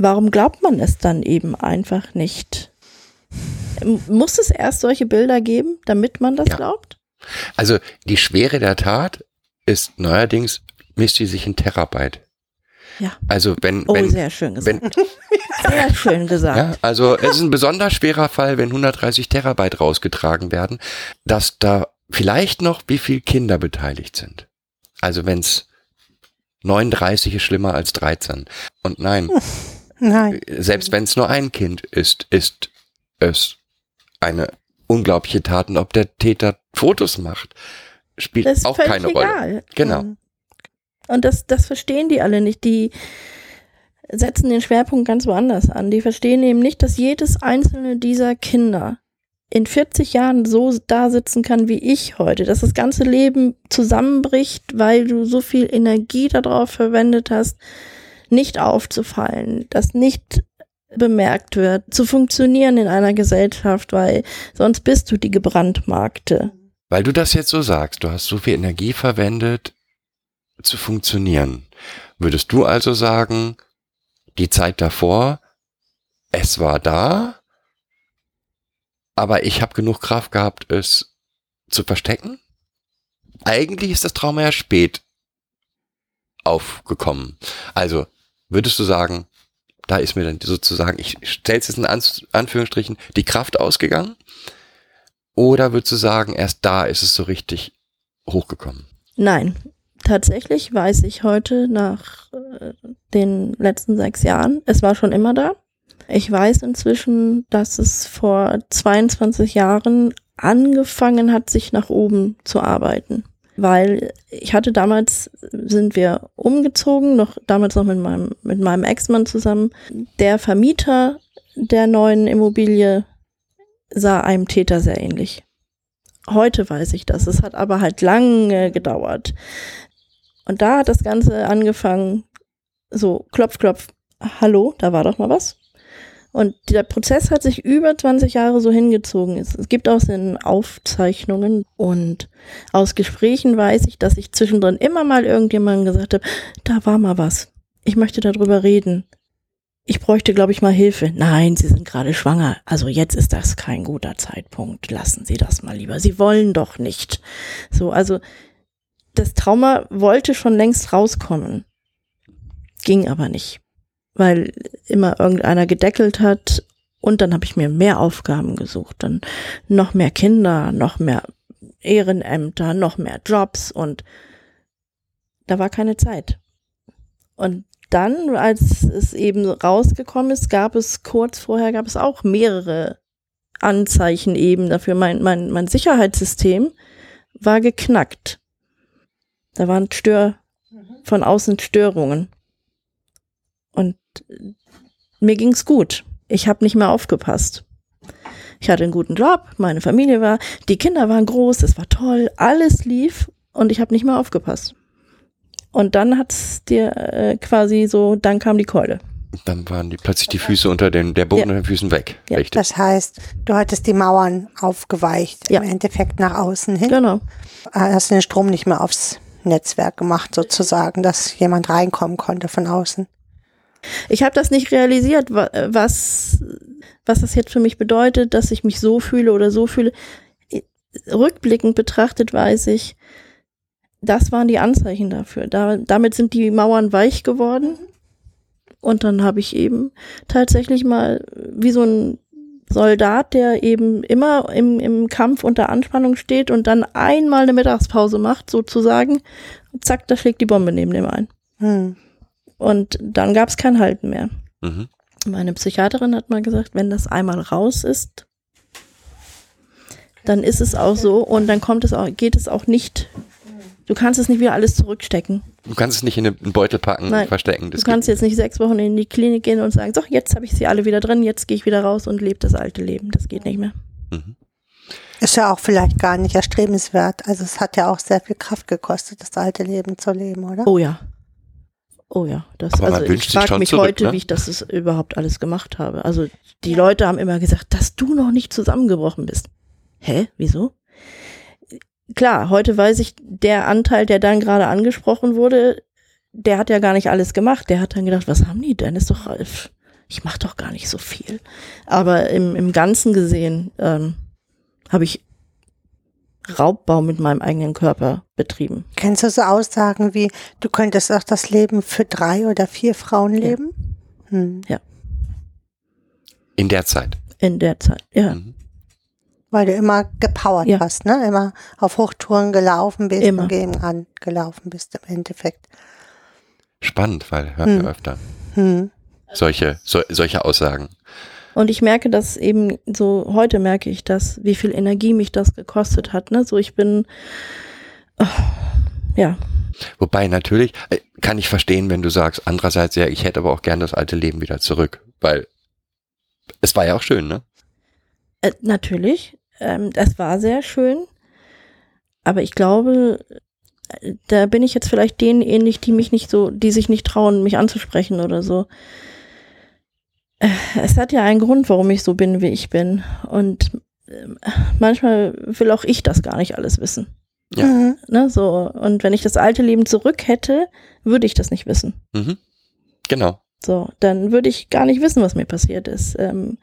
warum glaubt man es dann eben einfach nicht? Muss es erst solche Bilder geben, damit man das Ja. glaubt? Also die Schwere der Tat ist neuerdings, misst sie sich in Terabyte. Ja. Also wenn, Oh, wenn, sehr schön gesagt. wenn <laughs> Sehr schön gesagt. ja, also es ist ein besonders schwerer Fall, wenn 130 Terabyte rausgetragen werden, dass da vielleicht noch wie viel Kinder beteiligt sind. Also wenn es 39 ist schlimmer als 13. Und nein, <laughs> Nein. selbst wenn es nur ein Kind ist, ist es eine unglaubliche Tat. Und ob der Täter Fotos macht, spielt Das auch keine Rolle. egal. Genau. Und das, das verstehen die alle nicht. Die setzen den Schwerpunkt ganz woanders an. Die verstehen eben nicht, dass jedes einzelne dieser Kinder in 40 Jahren so da sitzen kann wie ich heute, dass das ganze Leben zusammenbricht, weil du so viel Energie darauf verwendet hast, nicht aufzufallen, dass nicht bemerkt wird, zu funktionieren in einer Gesellschaft, weil sonst bist du die gebrandmarkte. Weil du das jetzt so sagst, du hast so viel Energie verwendet, zu funktionieren. Würdest du also sagen, die Zeit davor, es war da, aber ich habe genug Kraft gehabt, es zu verstecken? Eigentlich ist das Trauma ja spät aufgekommen. Also würdest du sagen, da ist mir dann sozusagen, ich stell's jetzt in Anführungsstrichen, die Kraft ausgegangen? Oder würdest du sagen, erst da ist es so richtig hochgekommen? Nein, tatsächlich weiß ich heute nach äh, den letzten sechs Jahren, es war schon immer da. Ich weiß inzwischen, dass es vor 22 Jahren angefangen hat, sich nach oben zu arbeiten. Weil ich hatte damals, sind wir umgezogen, noch damals noch mit meinem, mit meinem Ex-Mann zusammen. Der Vermieter der neuen Immobilie sah einem Täter sehr ähnlich. Heute weiß ich das. Es hat aber halt lange gedauert. Und da hat das Ganze angefangen, so klopf, klopf, hallo, da war doch mal was. Und der Prozess hat sich über 20 Jahre so hingezogen. Es, es gibt auch in Aufzeichnungen und aus Gesprächen weiß ich, dass ich zwischendrin immer mal irgendjemandem gesagt habe, da war mal was. Ich möchte darüber reden. Ich bräuchte, glaube ich, mal Hilfe. Nein, Sie sind gerade schwanger. Also jetzt ist das kein guter Zeitpunkt. Lassen Sie das mal lieber. Sie wollen doch nicht. So, also das Trauma wollte schon längst rauskommen. Ging aber nicht, weil immer irgendeiner gedeckelt hat und dann habe ich mir mehr Aufgaben gesucht, dann noch mehr Kinder, noch mehr Ehrenämter, noch mehr Jobs und da war keine Zeit. Und dann, als es eben rausgekommen ist, gab es kurz vorher, gab es auch mehrere Anzeichen eben dafür. Mein, mein, mein Sicherheitssystem war geknackt. Da waren Stör, von außen Störungen. Und mir ging's gut. Ich habe nicht mehr aufgepasst. Ich hatte einen guten Job, meine Familie war, die Kinder waren groß, es war toll, alles lief und ich habe nicht mehr aufgepasst. Und dann hat's dir äh, quasi so, dann kam die Keule. Dann waren die plötzlich die Füße unter den, der Boden Ja. unter den Füßen weg. Ja, Richtig. Das heißt, du hattest die Mauern aufgeweicht, Ja. im Endeffekt nach außen hin. Genau. Hast den Strom nicht mehr aufs Netzwerk gemacht, sozusagen, dass jemand reinkommen konnte von außen. Ich habe das nicht realisiert, wa- was, was das jetzt für mich bedeutet, dass ich mich so fühle oder so fühle. Rückblickend betrachtet weiß ich, das waren die Anzeichen dafür. Da, damit sind die Mauern weich geworden. Und dann habe ich eben tatsächlich mal wie so ein Soldat, der eben immer im, im Kampf unter Anspannung steht und dann einmal eine Mittagspause macht, sozusagen. Zack, da schlägt die Bombe neben dem ein. Hm. Und dann gab es kein Halten mehr. Mhm. Meine Psychiaterin hat mal gesagt, wenn das einmal raus ist, dann ist es auch so und dann kommt es auch, geht es auch nicht. Du kannst es nicht wieder alles zurückstecken. Du kannst es nicht in einen Beutel packen, Nein. verstecken. Du Das kannst jetzt nicht sechs Wochen in die Klinik gehen und sagen, so, jetzt habe ich sie alle wieder drin, jetzt gehe ich wieder raus und lebe das alte Leben. Das geht nicht mehr. mhm. Ist ja auch vielleicht gar nicht erstrebenswert. Also es hat ja auch sehr viel Kraft gekostet, das alte Leben zu leben, oder? Oh ja. Oh ja. Das, Aber also ich frage mich zurück, heute, ne? wie ich das überhaupt alles gemacht habe. Also die Leute haben immer gesagt, dass du noch nicht zusammengebrochen bist. Hä? Wieso? Klar, heute weiß ich, der Anteil, der dann gerade angesprochen wurde, der hat ja gar nicht alles gemacht. Der hat dann gedacht, was haben die denn? Ist doch, äh, ich mache doch gar nicht so viel. Aber im, im Ganzen gesehen ähm, habe ich Raubbau mit meinem eigenen Körper betrieben. Kennst du so Aussagen wie, du könntest auch das Leben für drei oder vier Frauen leben? Hm. In der Zeit. In der Zeit, ja. Mhm. Weil du immer gepowert Ja. hast, ne? Immer auf Hochtouren gelaufen bist Immer. und gegen an gelaufen bist im Endeffekt. Spannend, weil hören Hm. wir öfter Hm. solche, so, solche Aussagen. Und ich merke das eben so, heute merke ich das, wie viel Energie mich das gekostet hat. Ne? So, ich bin, oh, ja, Wobei natürlich äh, kann ich verstehen, wenn du sagst, andererseits ja, ich hätte aber auch gern das alte Leben wieder zurück, weil es war ja auch schön, ne? äh, natürlich, ähm, das war sehr schön. Aber ich glaube, äh, da bin ich jetzt vielleicht denen ähnlich, die mich nicht so, die sich nicht trauen, mich anzusprechen oder so. Es hat ja einen Grund, warum ich so bin, wie ich bin. Und ähm, manchmal will auch ich das gar nicht alles wissen. Ja. Mhm. Ne, so. Und wenn ich das alte Leben zurück hätte, würde ich das nicht wissen. Mhm. Genau. So, dann würde ich gar nicht wissen, was mir passiert ist. Ähm,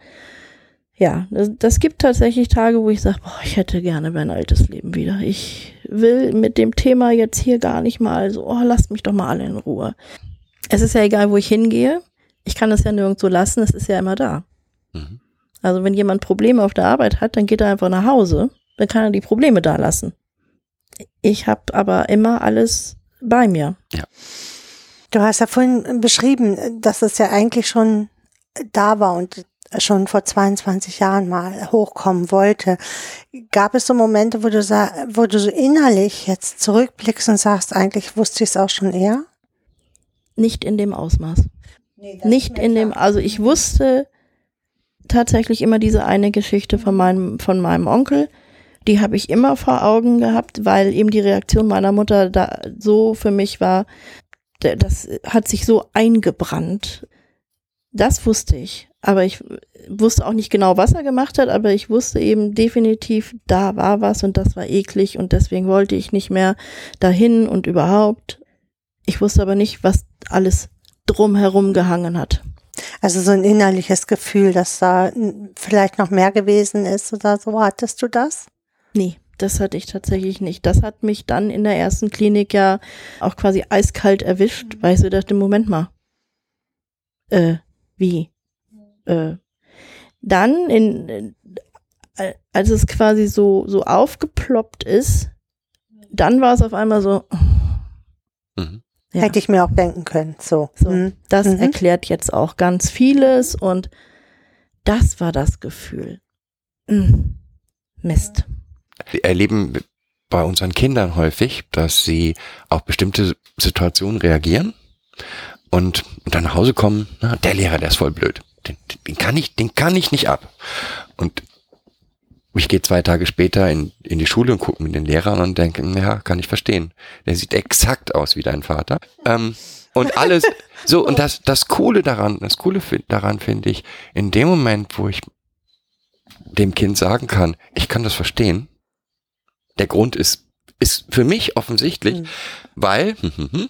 ja, das, das gibt tatsächlich Tage, wo ich sage, boah, ich hätte gerne mein altes Leben wieder. Ich will mit dem Thema jetzt hier gar nicht mal so, oh, lasst mich doch mal alle in Ruhe. Es ist ja egal, wo ich hingehe. Ich kann es ja nirgendwo lassen, es ist ja immer da. Mhm. Also wenn jemand Probleme auf der Arbeit hat, dann geht er einfach nach Hause, dann kann er die Probleme da lassen. Ich habe aber immer alles bei mir. Du hast ja vorhin beschrieben, dass es ja eigentlich schon da war und schon vor 22 Jahren mal hochkommen wollte. Gab es so Momente, wo du, wo du so innerlich jetzt zurückblickst und sagst, eigentlich wusste ich es auch schon eher? Nicht in dem Ausmaß. Nicht in dem, also ich wusste tatsächlich immer diese eine Geschichte von meinem, von meinem Onkel, Die habe ich immer vor Augen gehabt, weil eben die Reaktion meiner Mutter da so für mich war, das hat sich so eingebrannt. Das wusste ich. Aber ich wusste auch nicht genau, was er gemacht hat, aber ich wusste eben definitiv, da war was und das war eklig und deswegen wollte ich nicht mehr dahin und überhaupt. Ich wusste aber nicht, was alles drumherum gehangen hat. Also so ein innerliches Gefühl, dass da vielleicht noch mehr gewesen ist oder so. Hattest du das? Nee, das hatte ich tatsächlich nicht. Das hat mich dann in der ersten Klinik ja auch quasi eiskalt erwischt, weil ich so dachte, Moment mal. Äh, wie? Äh, dann in, äh, als es quasi so, so aufgeploppt ist, dann war es auf einmal so, Mhm. Ja, Hätte ich mir auch denken können. So. so, Mhm. das Mhm. erklärt jetzt auch ganz vieles und das war das Gefühl. Mm, Mist. Wir erleben bei unseren Kindern häufig, dass sie auf bestimmte Situationen reagieren und, und dann nach Hause kommen, na, der Lehrer, der ist voll blöd. Den, den kann ich, den kann ich nicht ab. Und ich gehe zwei Tage später in, in die Schule und gucke mir den Lehrer an und denke, ja, kann ich verstehen. Der sieht exakt aus wie dein Vater. Ähm, und alles, <laughs> so, und das, das Coole daran, das Coole daran finde ich, in dem Moment, wo ich dem Kind sagen kann, ich kann das verstehen, der Grund ist, ist für mich offensichtlich, Mhm. weil, <laughs>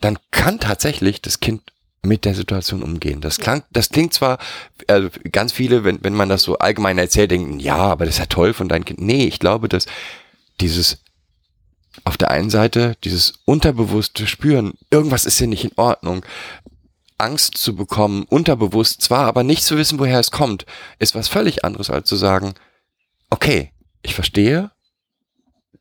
dann kann tatsächlich das Kind mit der Situation umgehen. Das klang, das klingt zwar, also ganz viele, wenn, wenn man das so allgemein erzählt, denken, ja, aber das ist ja toll von deinem Kind. Nee, ich glaube, dass dieses auf der einen Seite dieses unterbewusste Spüren, irgendwas ist hier nicht in Ordnung, Angst zu bekommen, unterbewusst zwar, aber nicht zu wissen, woher es kommt, ist was völlig anderes als zu sagen, okay, ich verstehe,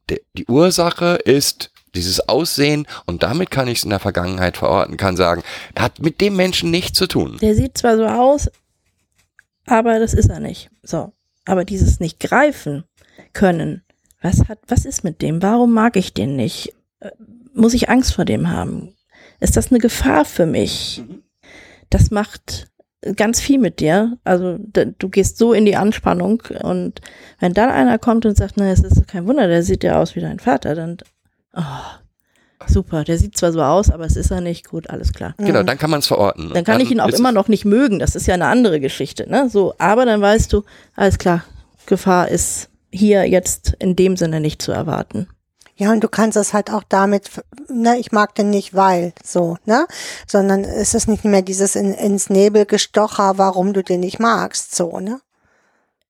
die Ursache ist dieses Aussehen und damit kann ich es in der Vergangenheit verorten, kann sagen, hat mit dem Menschen nichts zu tun. Der sieht zwar so aus, aber das ist er nicht. So. Aber dieses nicht greifen können, was hat, was ist mit dem? Warum mag ich den nicht? Äh, Muss ich Angst vor dem haben? Ist das eine Gefahr für mich? Das macht ganz viel mit dir. Also du gehst so in die Anspannung und wenn dann einer kommt und sagt, na, es ist kein Wunder, der sieht ja aus wie dein Vater, dann oh, super, der sieht zwar so aus, aber es ist er nicht. Gut, alles klar. Genau, dann kann man es verorten. Dann kann ich ihn auch immer noch nicht mögen. Das ist ja eine andere Geschichte, ne? So, aber dann weißt du, alles klar, Gefahr ist hier jetzt in dem Sinne nicht zu erwarten. Ja, und du kannst es halt auch damit, ne, ich mag den nicht, weil, so, ne, sondern es ist nicht mehr dieses in, ins Nebel gestocher, warum du den nicht magst, so, ne.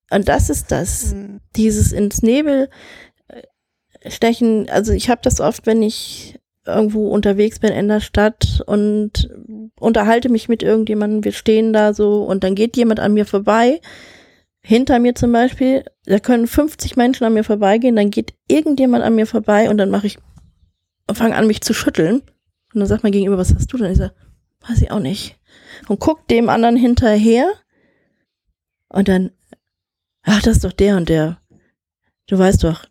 Und das ist das, Mhm. dieses ins Nebel stechen. Also ich habe das oft, wenn ich irgendwo unterwegs bin in der Stadt und unterhalte mich mit irgendjemandem, wir stehen da so und dann geht jemand an mir vorbei, hinter mir zum Beispiel, da können 50 Menschen an mir vorbeigehen, dann geht irgendjemand an mir vorbei und dann mache ich fange an, mich zu schütteln. Und dann sagt mein Gegenüber, was hast du denn? Ich sage, weiß ich auch nicht. Und guck dem anderen hinterher und dann, ach, das ist doch der und der. Du weißt doch,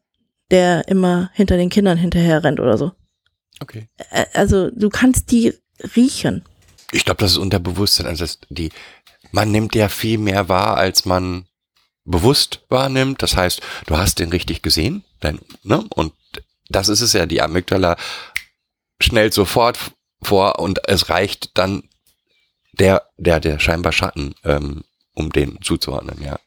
der immer hinter den Kindern hinterher rennt oder so. Okay. Also du kannst die riechen. Ich glaube, das ist Unterbewusstsein. Also das, die, man nimmt ja viel mehr wahr, als man bewusst wahrnimmt. Das heißt, du hast den richtig gesehen, dein, ne? Und das ist es ja, die Amygdala schnellt sofort vor und es reicht dann der, der, der scheinbar Schatten, ähm, um den zuzuordnen, ja.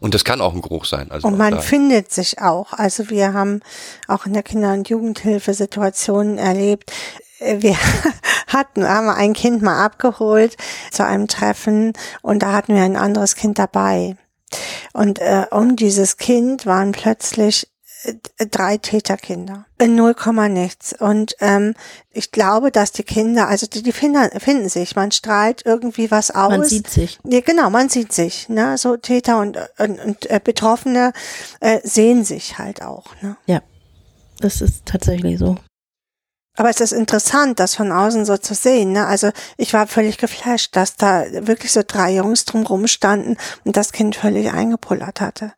Und das kann auch ein Geruch sein. Also Und man da. findet sich auch. Also wir haben auch in der Kinder- und Jugendhilfe Situationen erlebt. Äh, Wir <laughs> hatten, haben ein Kind mal abgeholt zu einem Treffen und da hatten wir ein anderes Kind dabei. Und äh, um dieses Kind waren plötzlich drei Täterkinder. In null Komma nichts. Und ähm, ich glaube, dass die Kinder, also die, die finden, finden sich, man strahlt irgendwie was aus. Man sieht sich. Ja, genau, man sieht sich, ne? So Täter und, und, und äh, Betroffene äh, sehen sich halt auch, ne? Das ist tatsächlich so. Aber es ist interessant, das von außen so zu sehen, ne? Also ich war völlig geflasht, dass da wirklich so drei Jungs drumrum standen und das Kind völlig eingepullert hatte.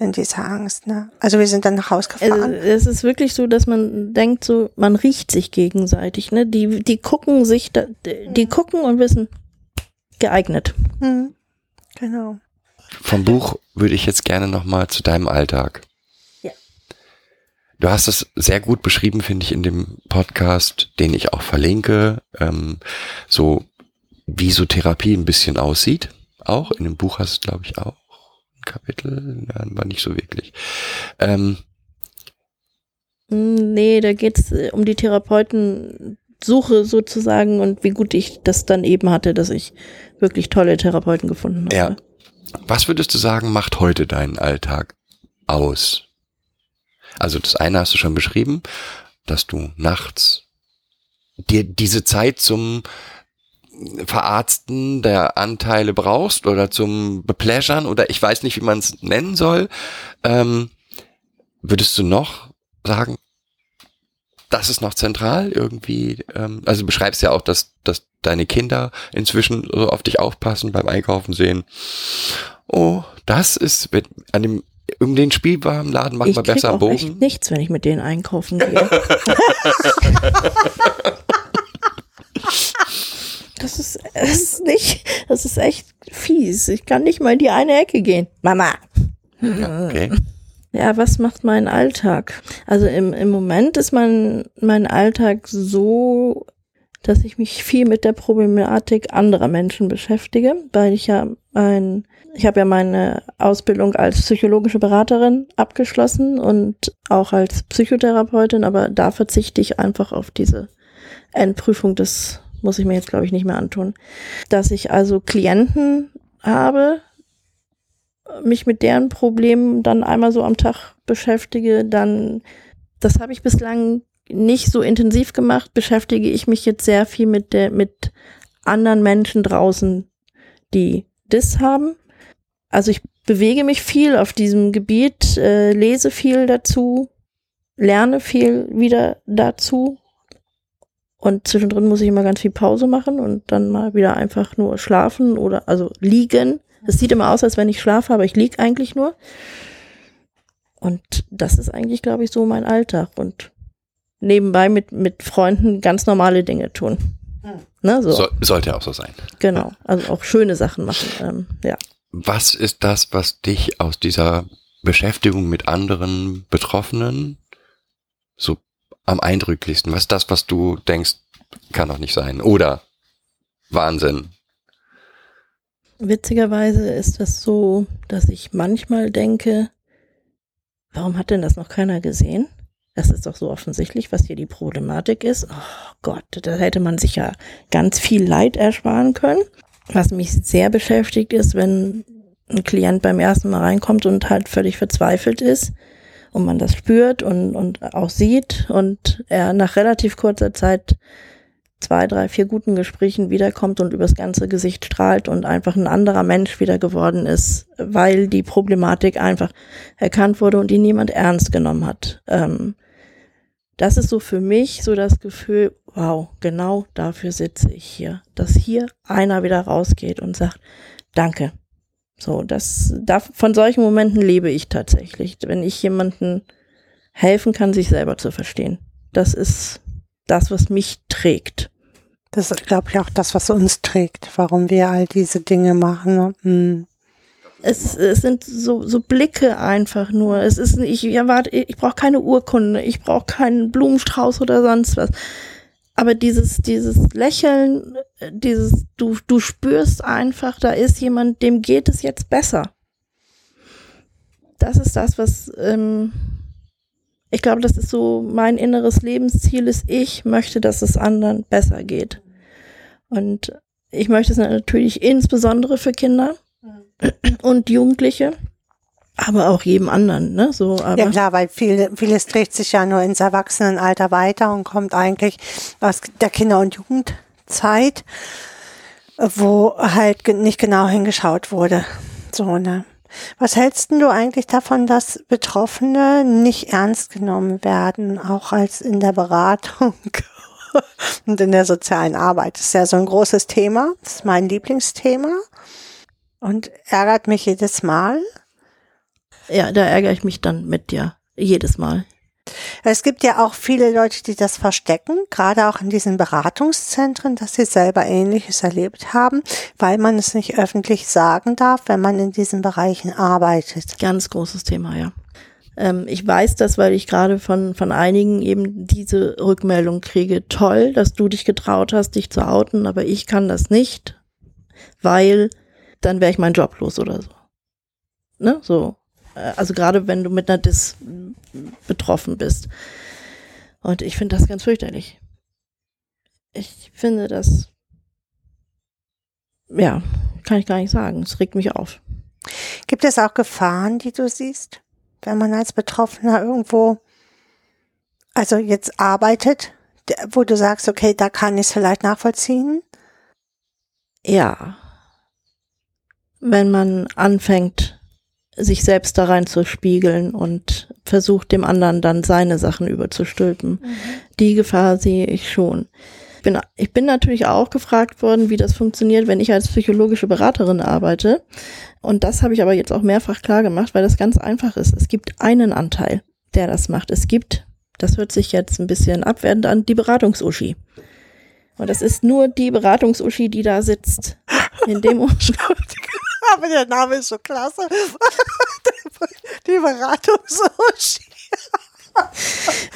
In dieser Angst, ne? Also wir sind dann nach Hause Also, gefahren. es ist wirklich so, dass man denkt, so, man riecht sich gegenseitig, ne? Die, die gucken sich, da, die gucken und wissen, geeignet. Hm, genau. vom Buch würde ich jetzt gerne nochmal zu deinem Alltag. Ja. Du hast es sehr gut beschrieben, finde ich, in dem Podcast, den ich auch verlinke, ähm, so wie so Therapie ein bisschen aussieht. Auch in dem Buch hast du, glaube ich, auch Kapitel, ja, war nicht so wirklich. Ähm, Mm, Nee, da geht's äh, um die Therapeutensuche sozusagen und wie gut ich das dann eben hatte, dass ich wirklich tolle Therapeuten gefunden habe. Ja. Was würdest du sagen, macht heute deinen Alltag aus? Also das eine hast du schon beschrieben, dass du nachts dir diese Zeit zum Verarzten der Anteile brauchst oder zum Bepläschern oder ich weiß nicht, wie man es nennen soll. Ähm, würdest du noch sagen, das ist noch zentral irgendwie? Ähm, also du beschreibst ja auch, dass, dass deine Kinder inzwischen so auf dich aufpassen beim Einkaufen sehen. Oh, das ist mit, an dem um den Spielwarenladen macht ich man besser auch einen echt Bogen. nichts, wenn ich mit denen einkaufen gehe. <laughs> <laughs> das ist, das ist nicht, das ist echt fies. Ich kann nicht mal in die eine Ecke gehen. Mama. Ja, okay. Ja, was macht mein Alltag? Also im, im Moment ist mein, mein Alltag so, dass ich mich viel mit der Problematik anderer Menschen beschäftige, weil ich ja ein, ich habe ja meine Ausbildung als psychologische Beraterin abgeschlossen und auch als Psychotherapeutin, aber da verzichte ich einfach auf diese Endprüfung. Das muss ich mir jetzt, glaube ich, nicht mehr antun. Dass ich also Klienten habe, mich mit deren Problemen dann einmal so am Tag beschäftige, dann, das habe ich bislang nicht so intensiv gemacht, beschäftige ich mich jetzt sehr viel mit der, mit anderen Menschen draußen, die das haben. Also ich bewege mich viel auf diesem Gebiet, äh, lese viel dazu, lerne viel wieder dazu. Und zwischendrin muss ich immer ganz viel Pause machen und dann mal wieder einfach nur schlafen oder also liegen. Es sieht immer aus, als wenn ich schlafe, aber ich lieg eigentlich nur. Und das ist eigentlich, glaube ich, so mein Alltag. Und nebenbei mit, mit Freunden ganz normale Dinge tun. Ne, so, So, sollte auch so sein. genau. Also auch schöne Sachen machen. Ähm, ja. Was ist das, was dich aus dieser Beschäftigung mit anderen Betroffenen so am eindrücklichsten? Was ist das, was du denkst, kann doch nicht sein? Oder Wahnsinn. Witzigerweise ist das so, dass ich manchmal denke, warum hat denn das noch keiner gesehen? Das ist doch so offensichtlich, was hier die Problematik ist. Oh Gott, da hätte man sich ja ganz viel Leid ersparen können. Was mich sehr beschäftigt ist, wenn ein Klient beim ersten Mal reinkommt und halt völlig verzweifelt ist und man das spürt und, und auch sieht und er nach relativ kurzer Zeit zwei, drei, vier guten Gesprächen wiederkommt und übers ganze Gesicht strahlt und einfach ein anderer Mensch wieder geworden ist, weil die Problematik einfach erkannt wurde und ihn niemand ernst genommen hat. Ähm, das ist so für mich so das Gefühl, wow, genau dafür sitze ich hier, dass hier einer wieder rausgeht und sagt, danke. So, das, da, von solchen Momenten lebe ich tatsächlich, wenn ich jemanden helfen kann, sich selber zu verstehen. Das ist das, was mich trägt. Das ist, glaube ich, auch das, was uns trägt, warum wir all diese Dinge machen. Hm. Es, es sind so, so Blicke einfach nur. Es ist, ich erwarte, ich brauche keine Urkunde, ich brauche keinen Blumenstrauß oder sonst was. Aber dieses, dieses Lächeln, dieses, du, du spürst einfach, da ist jemand, dem geht es jetzt besser. Das ist das, was, ähm, ich glaube, das ist so mein inneres Lebensziel ist, ich möchte, dass es anderen besser geht. Und ich möchte es natürlich insbesondere für Kinder und Jugendliche, aber auch jedem anderen, ne? So, aber Ja klar, weil viel, vieles dreht sich ja nur ins Erwachsenenalter weiter und kommt eigentlich aus der Kinder- und Jugendzeit, wo halt nicht genau hingeschaut wurde. So, ne? Was hältst du eigentlich davon, dass Betroffene nicht ernst genommen werden, auch als in der Beratung <laughs> und in der sozialen Arbeit? Das ist ja so ein großes Thema. Das ist mein Lieblingsthema und ärgert mich jedes Mal. ja, da ärgere ich mich dann mit dir jedes Mal. Es gibt ja auch viele Leute, die das verstecken, gerade auch in diesen Beratungszentren, dass sie selber Ähnliches erlebt haben, weil man es nicht öffentlich sagen darf, wenn man in diesen Bereichen arbeitet. Ganz großes Thema, ja. Ähm, ich weiß das, weil ich gerade von, von einigen eben diese Rückmeldung kriege. Toll, dass du dich getraut hast, dich zu outen, aber ich kann das nicht, weil dann wäre ich meinen Job los oder so. Ne, so. Äh, Also gerade wenn du mit einer Dis betroffen bist. Und ich finde das ganz fürchterlich. Ich finde das, ja, kann ich gar nicht sagen. Es regt mich auf. Gibt es auch Gefahren, die du siehst, wenn man als Betroffener irgendwo, also jetzt arbeitet, wo du sagst, okay, da kann ich es vielleicht nachvollziehen? Ja. Wenn man anfängt, sich selbst da rein zu spiegeln und versucht, dem anderen dann seine Sachen überzustülpen. Die Gefahr sehe ich schon. Ich bin, ich bin natürlich auch gefragt worden, wie das funktioniert, wenn ich als psychologische Beraterin arbeite. Und das habe ich aber jetzt auch mehrfach klar gemacht, weil das ganz einfach ist. Es gibt einen Anteil, der das macht. Es gibt, das hört sich jetzt ein bisschen abwertend an, die Beratungsuschi. Und das ist nur die Beratungsuschi, die da sitzt. In dem <laughs> Moment. Aber der Name ist so klasse. <laughs> Die Beratungssushi.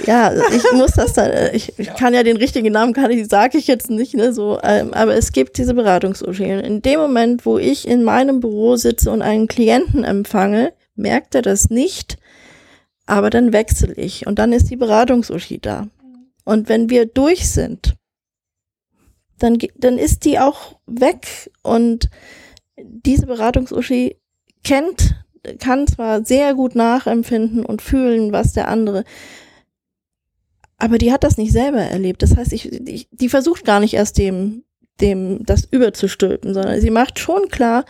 Ja, also ich muss das dann, ich, ich kann ja den richtigen Namen, kann ich, sage ich jetzt nicht, ne, so, ähm, aber es gibt diese Beratungsuschi. Und in dem Moment, wo ich in meinem Büro sitze und einen Klienten empfange, merkt er das nicht, aber dann wechsle ich und dann ist die Beratungsuschi da. Und wenn wir durch sind, dann, dann ist die auch weg und diese Beratungsuschi kennt, kann zwar sehr gut nachempfinden und fühlen, was der andere, aber die hat das nicht selber erlebt. Das heißt, ich, ich, die versucht gar nicht erst dem, dem das überzustülpen, sondern sie macht schon klar,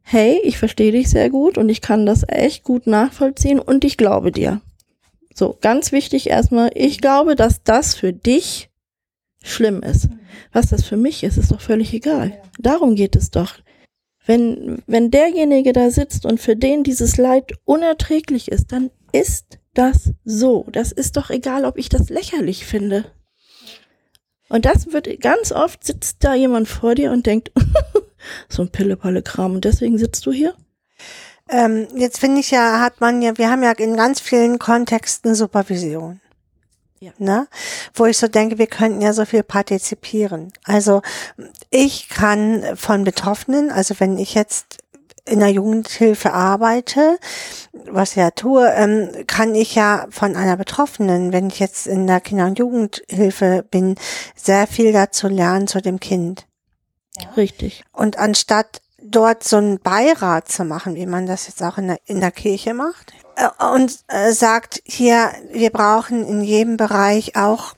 hey, ich verstehe dich sehr gut und ich kann das echt gut nachvollziehen und ich glaube dir. So, ganz wichtig erstmal, ich glaube, dass das für dich schlimm ist. Was das für mich ist, ist doch völlig egal. Darum geht es doch. Wenn, wenn derjenige da sitzt und für den dieses Leid unerträglich ist, dann ist das so. Das ist doch egal, ob ich das lächerlich finde. Und das wird ganz oft sitzt da jemand vor dir und denkt, <laughs> so ein Pille-Palle-Kram und deswegen sitzt du hier? Ähm, jetzt finde ich ja, hat man ja, wir haben ja in ganz vielen Kontexten Supervision. Ja. Ne? Wo ich so denke, wir könnten ja so viel partizipieren. Also ich kann von Betroffenen, also wenn ich jetzt in der Jugendhilfe arbeite, was ich ja tue, ähm, kann ich ja von einer Betroffenen, wenn ich jetzt in der Kinder- und Jugendhilfe bin, sehr viel dazu lernen zu dem Kind. Richtig. Und anstatt dort so einen Beirat zu machen, wie man das jetzt auch in der, in der Kirche macht, und äh, sagt, hier, wir brauchen in jedem Bereich auch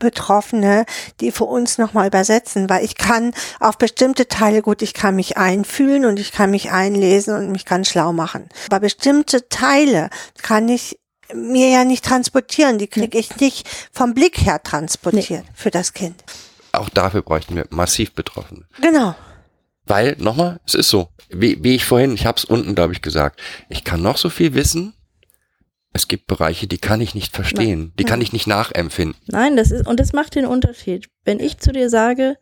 Betroffene, die für uns nochmal übersetzen, weil ich kann auf bestimmte Teile gut, ich kann mich einfühlen und ich kann mich einlesen und mich ganz schlau machen. Aber bestimmte Teile kann ich mir ja nicht transportieren, die kriege ich nicht vom Blick her transportiert für das Kind. Auch dafür bräuchten wir massiv Betroffene. Genau. Weil, nochmal, es ist so, wie, wie ich vorhin, ich habe es unten, glaube ich, gesagt, ich kann noch so viel wissen, es gibt Bereiche, die kann ich nicht verstehen, die kann ich nicht nachempfinden. Nein, das ist, und das macht den Unterschied. Wenn ich zu dir sage,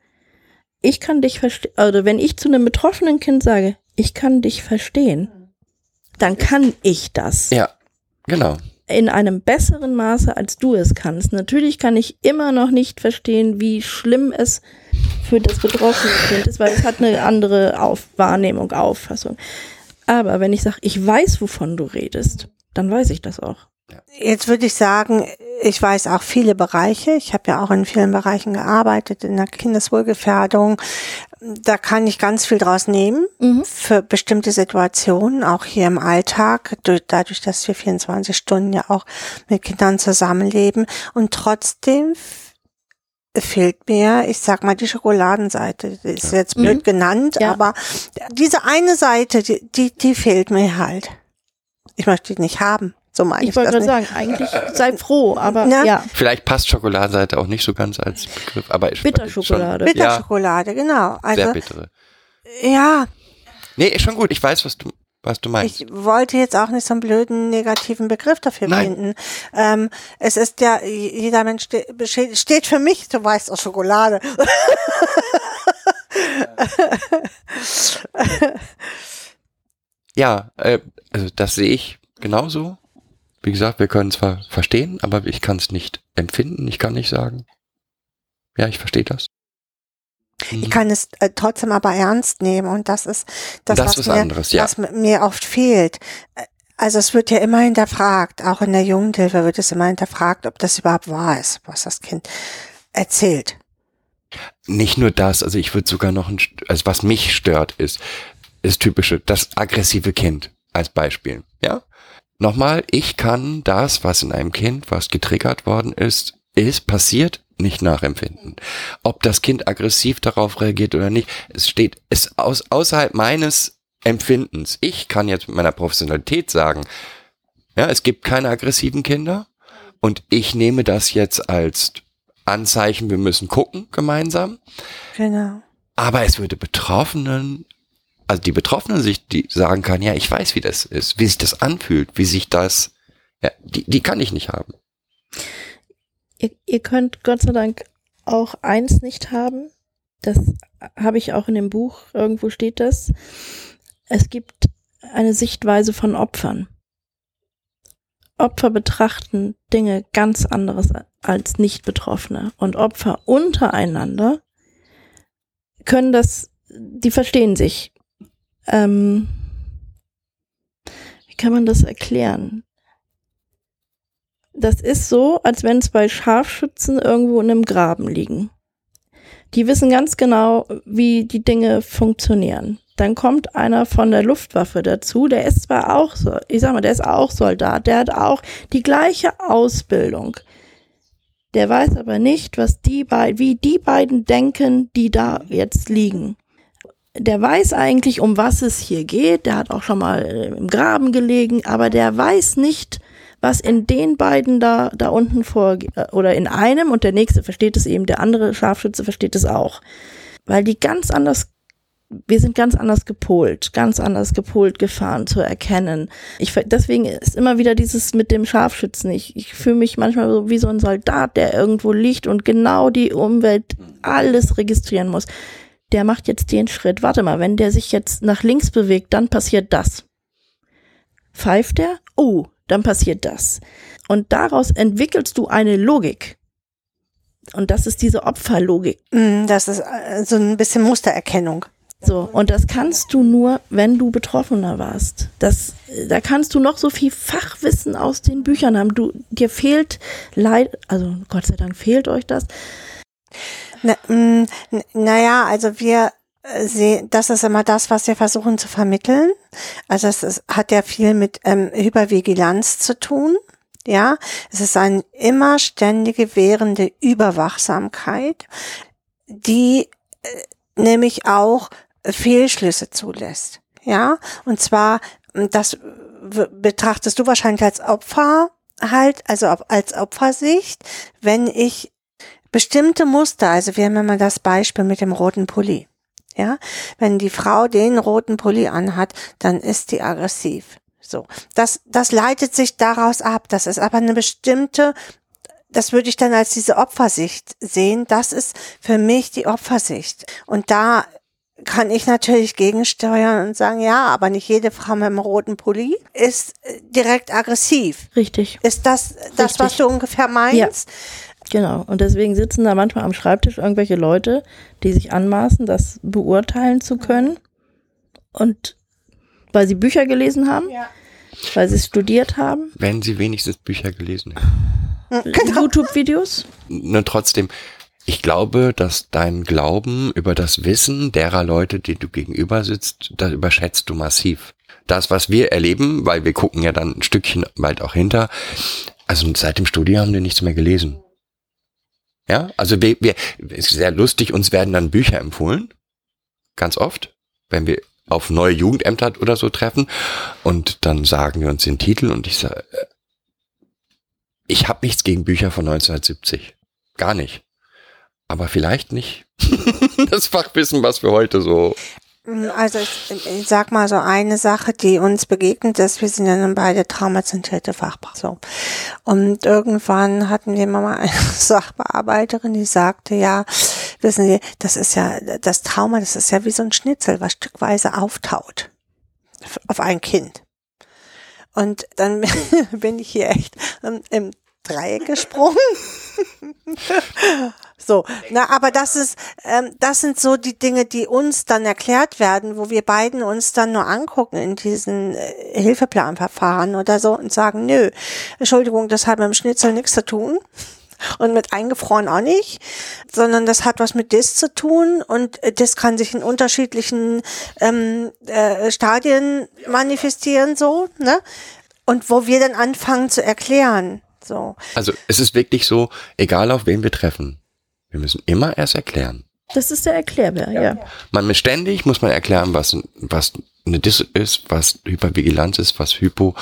ich kann dich verstehen, oder wenn ich zu einem betroffenen Kind sage, ich kann dich verstehen, dann kann ich das. Ja, genau. in einem besseren Maße, als du es kannst. Natürlich kann ich immer noch nicht verstehen, wie schlimm es für das betroffene Kind ist, weil es hat eine andere Auf Wahrnehmung, Auffassung. Aber wenn ich sage, ich weiß, wovon du redest, dann weiß ich das auch. Jetzt würde ich sagen, ich weiß auch viele Bereiche. Ich habe ja auch in vielen Bereichen gearbeitet, in der Kindeswohlgefährdung. Da kann ich ganz viel draus nehmen Mhm. für bestimmte Situationen, auch hier im Alltag, durch, dadurch, dass wir 24 Stunden ja auch mit Kindern zusammenleben. Und trotzdem fehlt mir, ich sag mal, die Schokoladenseite. Die ist jetzt blöd Mhm. genannt, Ja. aber diese eine Seite, die, die, die fehlt mir halt. Ich möchte die nicht haben. So meine ich, Ich wollte nicht. sagen, eigentlich sei froh, aber Ja. ja, Vielleicht passt Schokoladenseite auch nicht so ganz als Begriff, aber ich Bitterschokolade. Schon, ja, Bitterschokolade, genau. sehr Also, bittere. ja, Nee, ist schon gut. Ich weiß, was du, was du meinst. Ich wollte jetzt auch nicht so einen blöden negativen Begriff dafür Nein. finden. Ähm, es ist ja, jeder Mensch ste steht für mich, du weißt aus Schokolade. <laughs> <laughs> <laughs> Ja, äh, also das sehe ich genauso. Wie gesagt, wir können zwar verstehen, aber ich kann es nicht empfinden. Ich kann nicht sagen. Ja, ich verstehe das. Ich kann es äh, trotzdem aber ernst nehmen und das ist das, Das was, ist mir, anderes, ja. was mi- mir oft fehlt. Äh, Also es wird ja immer hinterfragt, auch in der Jugendhilfe wird es immer hinterfragt, ob das überhaupt wahr ist, was das Kind erzählt. Nicht nur das, also ich würde sogar noch ein, also was mich stört ist, ist typische, das aggressive Kind als Beispiel, ja? Nochmal, ich kann das, was in einem Kind, was getriggert worden ist, ist passiert, nicht nachempfinden. Ob das Kind aggressiv darauf reagiert oder nicht, es steht, es aus, außerhalb meines Empfindens. Ich kann jetzt mit meiner Professionalität sagen, ja, es gibt keine aggressiven Kinder und ich nehme das jetzt als Anzeichen, wir müssen gucken gemeinsam. Genau. Aber es würde Betroffenen, also die Betroffenen sich, die sagen kann, ja, ich weiß, wie das ist, wie sich das anfühlt, wie sich das, ja, die, die kann ich nicht haben. Ihr, ihr könnt Gott sei Dank auch eins nicht haben. Das habe ich auch in dem Buch, irgendwo steht das. Es gibt eine Sichtweise von Opfern. Opfer betrachten Dinge ganz anderes als Nicht-Betroffene. Und Opfer untereinander können das, die verstehen sich. Ähm, wie kann man das erklären? Das ist so, als wenn zwei Scharfschützen irgendwo in einem Graben liegen. Die wissen ganz genau, wie die Dinge funktionieren. Dann kommt einer von der Luftwaffe dazu, der ist zwar auch so, ich sag mal, der ist auch Soldat, der hat auch die gleiche Ausbildung. Der weiß aber nicht, was die beiden, wie die beiden denken, die da jetzt liegen. Der weiß eigentlich, um was es hier geht. Der hat auch schon mal äh, im Graben gelegen, aber der weiß nicht, was in den beiden da, da unten vorgeht. Oder in einem und der nächste versteht es eben, der andere Scharfschütze versteht es auch. Weil die ganz anders, wir sind ganz anders gepolt, ganz anders gepolt gefahren zu erkennen. Ich, deswegen ist immer wieder dieses mit dem Scharfschützen. Ich, ich fühle mich manchmal so wie so ein Soldat, der irgendwo liegt und genau die Umwelt alles registrieren muss. Der macht jetzt den Schritt. Warte mal, wenn der sich jetzt nach links bewegt, dann passiert das. Pfeift der? Oh, dann passiert das. Und daraus entwickelst du eine Logik. Und das ist diese Opferlogik. Mm, Das ist äh, so ein bisschen Mustererkennung. So, und das kannst du nur, wenn du Betroffener warst. Das, da kannst du noch so viel Fachwissen aus den Büchern haben. Du, dir fehlt leid, also Gott sei Dank fehlt euch das. Na, mm, n- naja, also wir äh, sehen, das ist immer das, was wir versuchen zu vermitteln. Also es hat ja viel mit ähm, Hypervigilanz zu tun. Ja, es ist eine immer ständige währende Überwachsamkeit, die äh, nämlich auch Fehlschlüsse zulässt. Ja, und zwar, m, das betrachtest du wahrscheinlich als Opfer halt, also als Opfersicht, wenn ich bestimmte Muster, also wir haben immer das Beispiel mit dem roten Pulli. Ja, wenn die Frau den roten Pulli anhat, dann ist die aggressiv. So, das, das leitet sich daraus ab. Das ist aber eine bestimmte, das würde ich dann als diese Opfersicht sehen. Das ist für mich die Opfersicht. Und da kann ich natürlich gegensteuern und sagen, ja, aber nicht jede Frau mit einem roten Pulli ist äh, direkt aggressiv. Richtig. Ist das das, was Richtig. du ungefähr meinst? Genau. Und deswegen sitzen da manchmal am Schreibtisch irgendwelche Leute, die sich anmaßen, das beurteilen zu können. Und weil sie Bücher gelesen haben, Ja. weil sie es studiert haben, Wenn sie wenigstens Bücher gelesen hätten. Genau. YouTube-Videos. Nur trotzdem, ich glaube, dass dein Glauben über das Wissen derer Leute, die du gegenüber sitzt, da überschätzt du massiv. Das, was wir erleben, weil wir gucken ja dann ein Stückchen weit auch hinter, also seit dem Studium haben wir nichts mehr gelesen. Ja, also wir, wir, ist sehr lustig, uns werden dann Bücher empfohlen. Ganz oft, wenn wir auf neue Jugendämter oder so treffen. Und dann sagen wir uns den Titel und ich sage, äh, ich habe nichts gegen Bücher von 1970. Gar nicht. Aber vielleicht nicht <laughs> das Fachwissen, was wir heute so. Also ich, ich sag mal so eine Sache, die uns begegnet ist, wir sind ja nun beide traumazentrierte. So. Und irgendwann hatten wir mal eine <laughs> Sachbearbeiterin, die sagte, ja, wissen Sie, das ist ja, das Trauma, das ist ja wie so ein Schnitzel, was stückweise auftaut auf ein Kind. Und dann <laughs> bin ich hier echt im Dreieck gesprungen. <laughs> so, na, aber das ist, ähm, das sind so die Dinge, die uns dann erklärt werden, wo wir beiden uns dann nur angucken in diesen äh, Hilfeplanverfahren oder so und sagen, nö, Entschuldigung, das hat mit dem Schnitzel nichts zu tun und mit eingefroren auch nicht, sondern das hat was mit Dis zu tun und das kann sich in unterschiedlichen ähm, äh, Stadien manifestieren so, ne? Und wo wir dann anfangen zu erklären, so. Also es ist wirklich so, egal auf wen wir treffen, wir müssen immer erst erklären. Das ist der Erklärbär, ja. ja. Man muss ständig muss man erklären, was was eine Dis ist, was Hypervigilanz ist, was Hypo.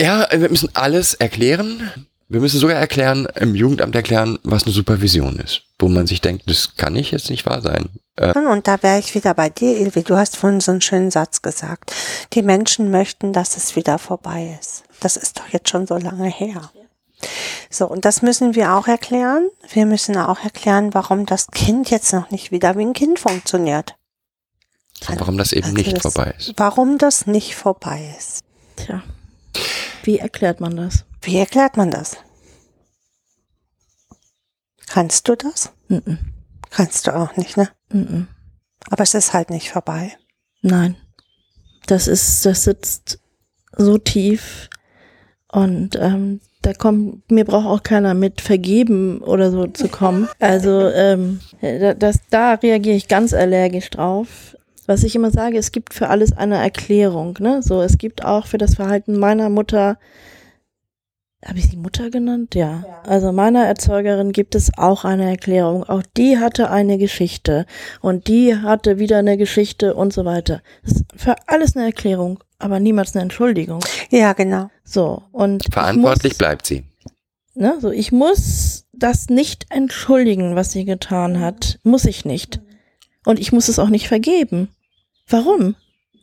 Ja, wir müssen alles erklären. Wir müssen sogar erklären, im Jugendamt erklären, was eine Supervision ist, wo man sich denkt, das kann ich jetzt nicht wahr sein. Äh und da wäre ich wieder bei dir, Ilvi. Du hast vorhin so einen schönen Satz gesagt. Die Menschen möchten, dass es wieder vorbei ist. Das ist doch jetzt schon so lange her. So, und das müssen wir auch erklären. Wir müssen auch erklären, warum das Kind jetzt noch nicht wieder wie ein Kind funktioniert. Und warum das eben also nicht das, vorbei ist. Warum das nicht vorbei ist. Tja. Wie erklärt man das? Wie erklärt man das? Kannst du das? Mm -mm. Kannst du auch nicht, ne? Mm Aber es ist halt nicht vorbei. Nein. Das ist, das sitzt so tief und ähm, da kommt, mir braucht auch keiner mit vergeben oder so zu kommen. <laughs> Also ähm, das, da reagiere ich ganz allergisch drauf. Was ich immer sage, es gibt für alles eine Erklärung. Ne? So, es gibt auch für das Verhalten meiner Mutter habe ich sie Mutter genannt? Ja. ja. Also meiner Erzeugerin gibt es auch eine Erklärung. Auch die hatte eine Geschichte und die hatte wieder eine Geschichte und so weiter. Das ist für alles eine Erklärung, aber niemals eine Entschuldigung. Ja, genau. So und verantwortlich muss, bleibt sie. Ne, so ich muss das nicht entschuldigen, was sie getan hat. Muss ich nicht. Und ich muss es auch nicht vergeben. Warum?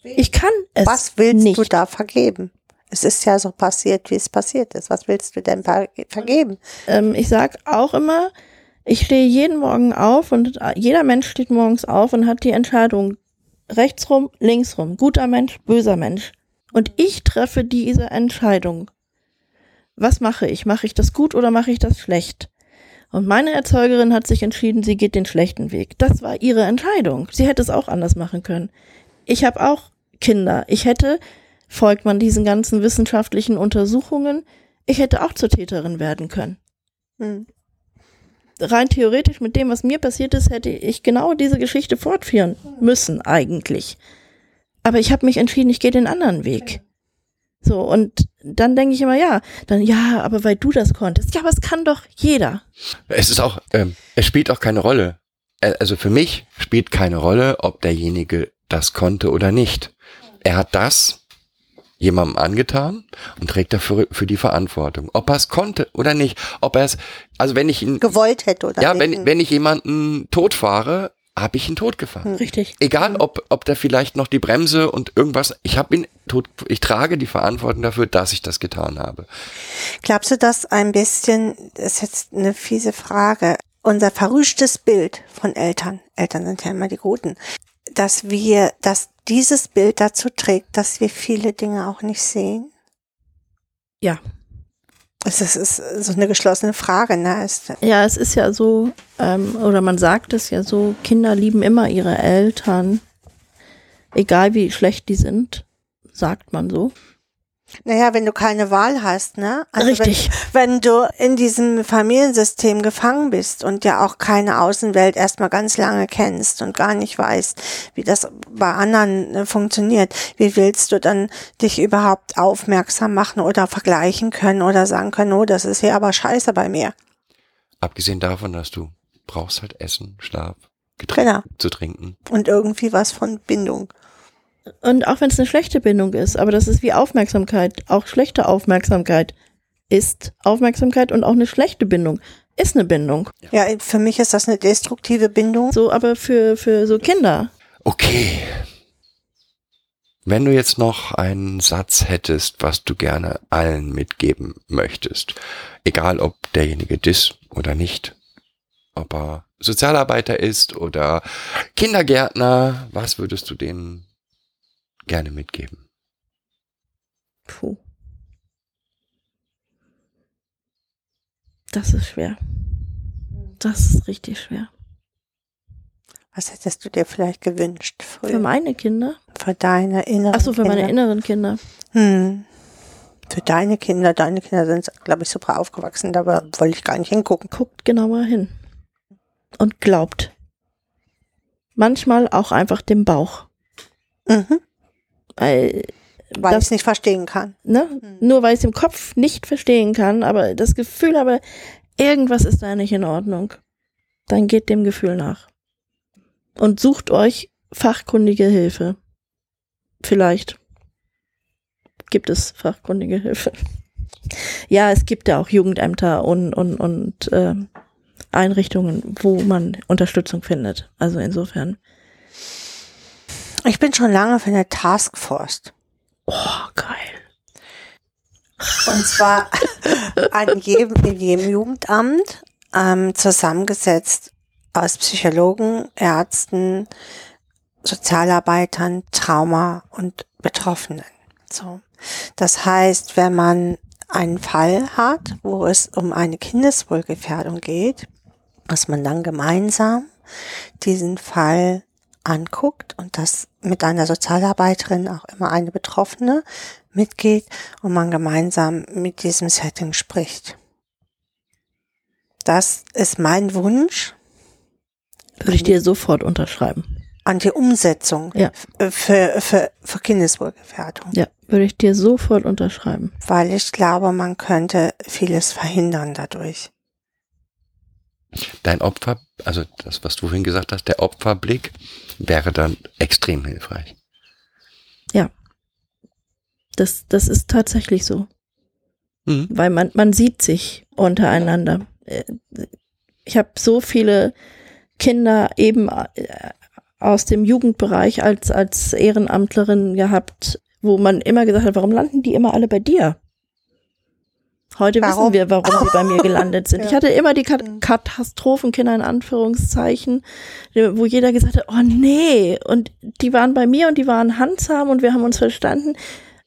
Ich kann es. Was willst nicht. du da vergeben? Es ist ja so passiert, wie es passiert ist. Was willst du denn vergeben? Ähm, ich sag auch immer, ich stehe jeden Morgen auf und jeder Mensch steht morgens auf und hat die Entscheidung rechts rum, links rum, guter Mensch, böser Mensch. Und ich treffe diese Entscheidung. Was mache ich? Mache ich das gut oder mache ich das schlecht? Und meine Erzeugerin hat sich entschieden, sie geht den schlechten Weg. Das war ihre Entscheidung. Sie hätte es auch anders machen können. Ich habe auch Kinder. Ich hätte folgt man diesen ganzen wissenschaftlichen Untersuchungen, ich hätte auch zur Täterin werden können. Hm. Rein theoretisch mit dem, was mir passiert ist, hätte ich genau diese Geschichte fortführen müssen, eigentlich. Aber ich habe mich entschieden, ich gehe den anderen Weg. So, und dann denke ich immer, ja, dann ja, aber weil du das konntest. Ja, aber es kann doch jeder. Es ist auch, ähm, es spielt auch keine Rolle. Also für mich spielt keine Rolle, ob derjenige das konnte oder nicht. Er hat das jemandem angetan und trägt dafür für die Verantwortung. Ob er es konnte oder nicht, ob er es, also wenn ich ihn gewollt hätte oder ja, wenn wenn ich jemanden totfahre, habe ich ihn totgefahren. Richtig. Egal, ob ob der vielleicht noch die Bremse und irgendwas, ich habe ihn tot, ich trage die Verantwortung dafür, dass ich das getan habe. Glaubst du, dass ein bisschen, das ist jetzt eine fiese Frage, unser verrüschtes Bild von Eltern, Eltern sind ja immer die Guten, dass wir, dass dieses Bild dazu trägt, dass wir viele Dinge auch nicht sehen? Ja. Es ist, ist so eine geschlossene Frage, ne? Es ja, es ist ja so, ähm, oder man sagt es ja so, Kinder lieben immer ihre Eltern, egal wie schlecht die sind, sagt man so. Naja, wenn du keine Wahl hast, ne? Also Richtig. Wenn, wenn, du in diesem Familiensystem gefangen bist und ja auch keine Außenwelt erstmal ganz lange kennst und gar nicht weißt, wie das bei anderen äh, funktioniert, wie willst du dann dich überhaupt aufmerksam machen oder vergleichen können oder sagen können, oh, das ist hier aber scheiße bei mir? Abgesehen davon, dass du brauchst halt Essen, Schlaf, Getränke genau. zu trinken. Und irgendwie was von Bindung. Und auch wenn es eine schlechte Bindung ist, aber das ist wie Aufmerksamkeit. Auch schlechte Aufmerksamkeit ist Aufmerksamkeit und auch eine schlechte Bindung ist eine Bindung. Ja, für mich ist das eine destruktive Bindung. So, aber für, für so Kinder. Okay. Wenn du jetzt noch einen Satz hättest, was du gerne allen mitgeben möchtest, egal ob derjenige dis oder nicht, ob er Sozialarbeiter ist oder Kindergärtner, was würdest du denen gerne mitgeben? Puh. Das ist schwer. Das ist richtig schwer. Was hättest du dir vielleicht gewünscht früher? Für meine Kinder? Für deine inneren Ach so, für Kinder? meine inneren Kinder. Hm. Für deine Kinder, deine Kinder sind, glaube ich, super aufgewachsen, da wollte ich gar nicht hingucken. Guckt genauer hin. Und glaubt. Manchmal auch einfach dem Bauch. Mhm. Weil, Weil ich es nicht verstehen kann. ne? Nur weil ich es im Kopf nicht verstehen kann, aber das Gefühl habe, irgendwas ist da nicht in Ordnung. Dann geht dem Gefühl nach. Und sucht euch fachkundige Hilfe. Vielleicht gibt es fachkundige Hilfe. <laughs> Ja, es gibt ja auch Jugendämter und, und, und äh, Einrichtungen, wo man Unterstützung findet. Also insofern. Ich bin schon lange für eine Taskforce. Oh, geil. Und zwar <laughs> an jedem, in jedem Jugendamt ähm, zusammengesetzt aus Psychologen, Ärzten, Sozialarbeitern, Trauma und Betroffenen. So. Das heißt, wenn man einen Fall hat, wo es um eine Kindeswohlgefährdung geht, dass man dann gemeinsam diesen Fall anguckt und das mit einer Sozialarbeiterin, auch immer eine Betroffene, mitgeht und man gemeinsam mit diesem Setting spricht. Das ist mein Wunsch Würde ich dir sofort unterschreiben. an die Umsetzung Ja. für, für, für Kindeswohlgefährdung, Ja, würde ich dir sofort unterschreiben. weil ich glaube, man könnte vieles verhindern dadurch. Dein Opfer, also das, was du vorhin gesagt hast, der Opferblick wäre dann extrem hilfreich. Das, das ist tatsächlich so. Mhm. Weil man, man sieht sich untereinander. Ich habe so viele Kinder eben äh, aus dem Jugendbereich als, als Ehrenamtlerin gehabt, wo man immer gesagt hat, warum landen die immer alle bei dir? Heute Warum? wissen wir, warum die bei mir gelandet <laughs> sind. Ich Ja. hatte immer die Kat Katastrophenkinder in Anführungszeichen, wo jeder gesagt hat, oh nee, und die waren bei mir und die waren handsam und wir haben uns verstanden.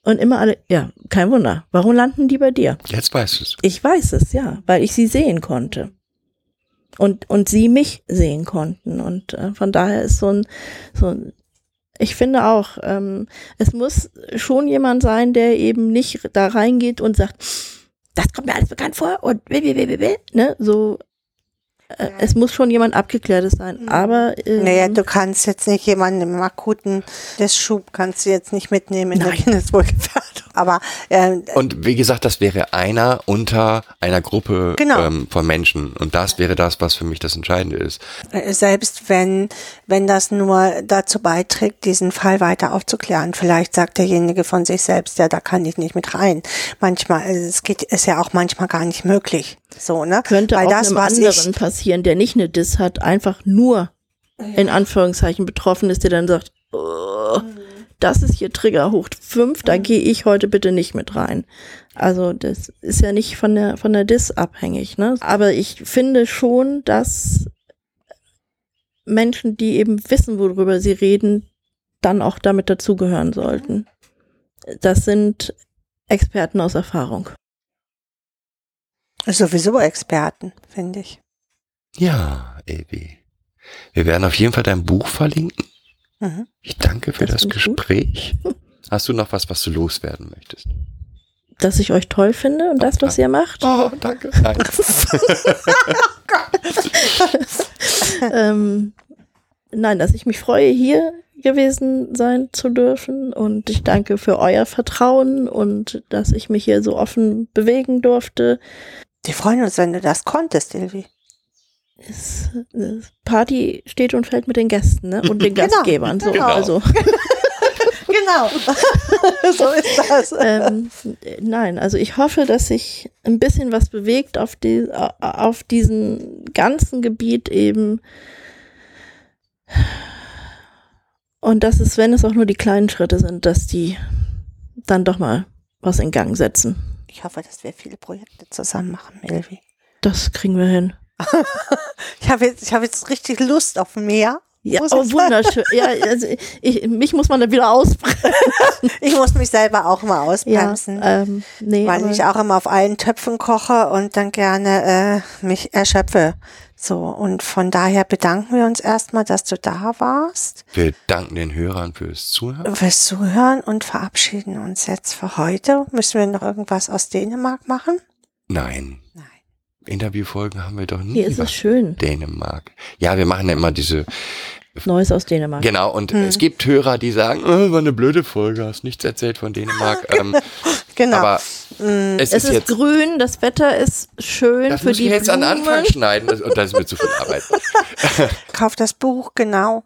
Und immer alle, ja, kein Wunder. Warum landen die bei dir? Jetzt weißt du es. Ich weiß es, ja, weil ich sie sehen konnte. Und, und sie mich sehen konnten. Und äh, von daher ist so ein, so ein ich finde auch, ähm, es muss schon jemand sein, der eben nicht da reingeht und sagt, das kommt mir alles bekannt vor und will, will, will, will, will, ne, so, äh, Ja. es muss schon jemand Abgeklärtes sein, Mhm. aber, ähm, Naja, du kannst jetzt nicht jemanden im akuten Schub kannst du jetzt nicht mitnehmen in der Nein. Kindeswohlgefährdung. Aber ähm, Und wie gesagt, das wäre einer unter einer Gruppe Genau. ähm, von Menschen. Und das wäre das, was für mich das Entscheidende ist. Äh, selbst wenn, wenn das nur dazu beiträgt, diesen Fall weiter aufzuklären. Vielleicht sagt derjenige von sich selbst, ja, da kann ich nicht mit rein. Manchmal, also es geht, ist ja auch manchmal gar nicht möglich. So, ne? könnte Weil auch das, einem was anderen ich, passieren, der nicht eine Diss hat, einfach nur in Anführungszeichen betroffen ist, der dann sagt, oh, das ist hier Trigger hoch fünf, da gehe ich heute bitte nicht mit rein. Also das ist ja nicht von der von der Diss abhängig, ne? Aber ich finde schon, dass Menschen, die eben wissen, worüber sie reden, dann auch damit dazugehören sollten. Das sind Experten aus Erfahrung. sowieso Experten, finde ich. Ja, Evi. Wir werden auf jeden Fall dein Buch verlinken. Mhm. Ich danke für Das das, gut. Gespräch. <laughs> Hast du noch was, was du loswerden möchtest? Dass ich euch toll finde und das, was ihr macht. Oh, danke. Nein. <laughs> <laughs> ähm, nein, dass ich mich freue, hier gewesen sein zu dürfen und ich danke für euer Vertrauen und dass ich mich hier so offen bewegen durfte. Die freuen uns, wenn du das konntest, Ilvi. Es, es, Party steht und fällt mit den Gästen ne? und den <laughs> Genau. Gastgebern. So, Genau. also, <laughs> Genau. <laughs> so ist das. ähm, nein, also ich hoffe, dass sich ein bisschen was bewegt auf, die, auf diesem ganzen Gebiet eben Und das ist, wenn es auch nur die kleinen Schritte sind, dass die dann doch mal was in Gang setzen. Ich hoffe, dass wir viele Projekte zusammen machen, Milvi. Das kriegen wir hin. Ich habe jetzt, ich habe jetzt richtig Lust auf mehr. Ja, Muss oh, wunderschön. Ja, also ich, mich muss man dann wieder ausbremsen. <laughs> Ich muss mich selber auch mal Ja, ausbremsen. ähm, nee, weil ich auch immer auf allen Töpfen koche und dann gerne äh, mich erschöpfe. So, und von daher bedanken wir uns erstmal, dass du da warst, Wir danken den Hörern fürs Zuhören. fürs Zuhören und verabschieden uns jetzt für heute. Müssen wir noch irgendwas aus Dänemark machen? Nein. Nein. Interviewfolgen haben wir doch nie. Hier ist es schön. Dänemark. Ja, wir machen ja immer diese, Neues aus Dänemark. genau, und Hm. es gibt Hörer, die sagen, oh, war eine blöde Folge, hast nichts erzählt von Dänemark. <laughs> ähm, Genau. aber Mm, es, Es ist ist jetzt, grün, das Wetter ist schön das für muss die ich jetzt an Blumen. Anfang schneiden und das ist mir zu viel Arbeit. <laughs> Kauft das Buch, genau.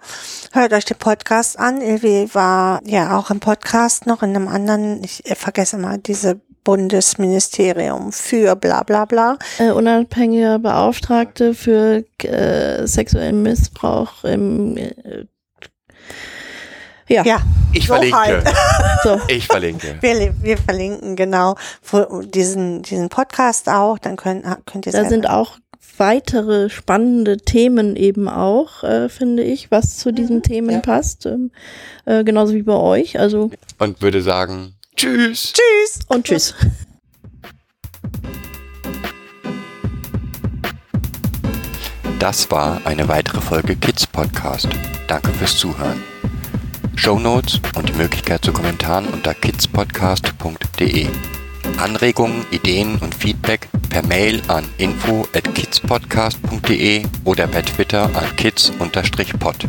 Hört euch den Podcast an. Ilvi war ja auch im Podcast noch in einem anderen, ich äh, vergesse mal, diese Bundesministerium für bla bla bla. äh, unabhängiger Beauftragte für äh, sexuellen Missbrauch im äh, ja, Ja, Ich So verlinke. halt. <laughs> so. Ich verlinke. wir, wir verlinken genau diesen, diesen Podcast auch. Dann könnt, könnt ihr Da sind auch weitere spannende Themen eben auch, äh, finde ich, was zu diesen Themen Ja. passt. Ähm, äh, genauso wie bei euch. Also Und würde sagen, tschüss. Tschüss. und tschüss. <laughs> Das war eine weitere Folge Kids Podcast. Danke fürs Zuhören. Show Notes und die Möglichkeit zu Kommentaren unter kidspodcast.de. Anregungen, Ideen und Feedback per Mail an info at kidspodcast.de oder per Twitter an kids-pod.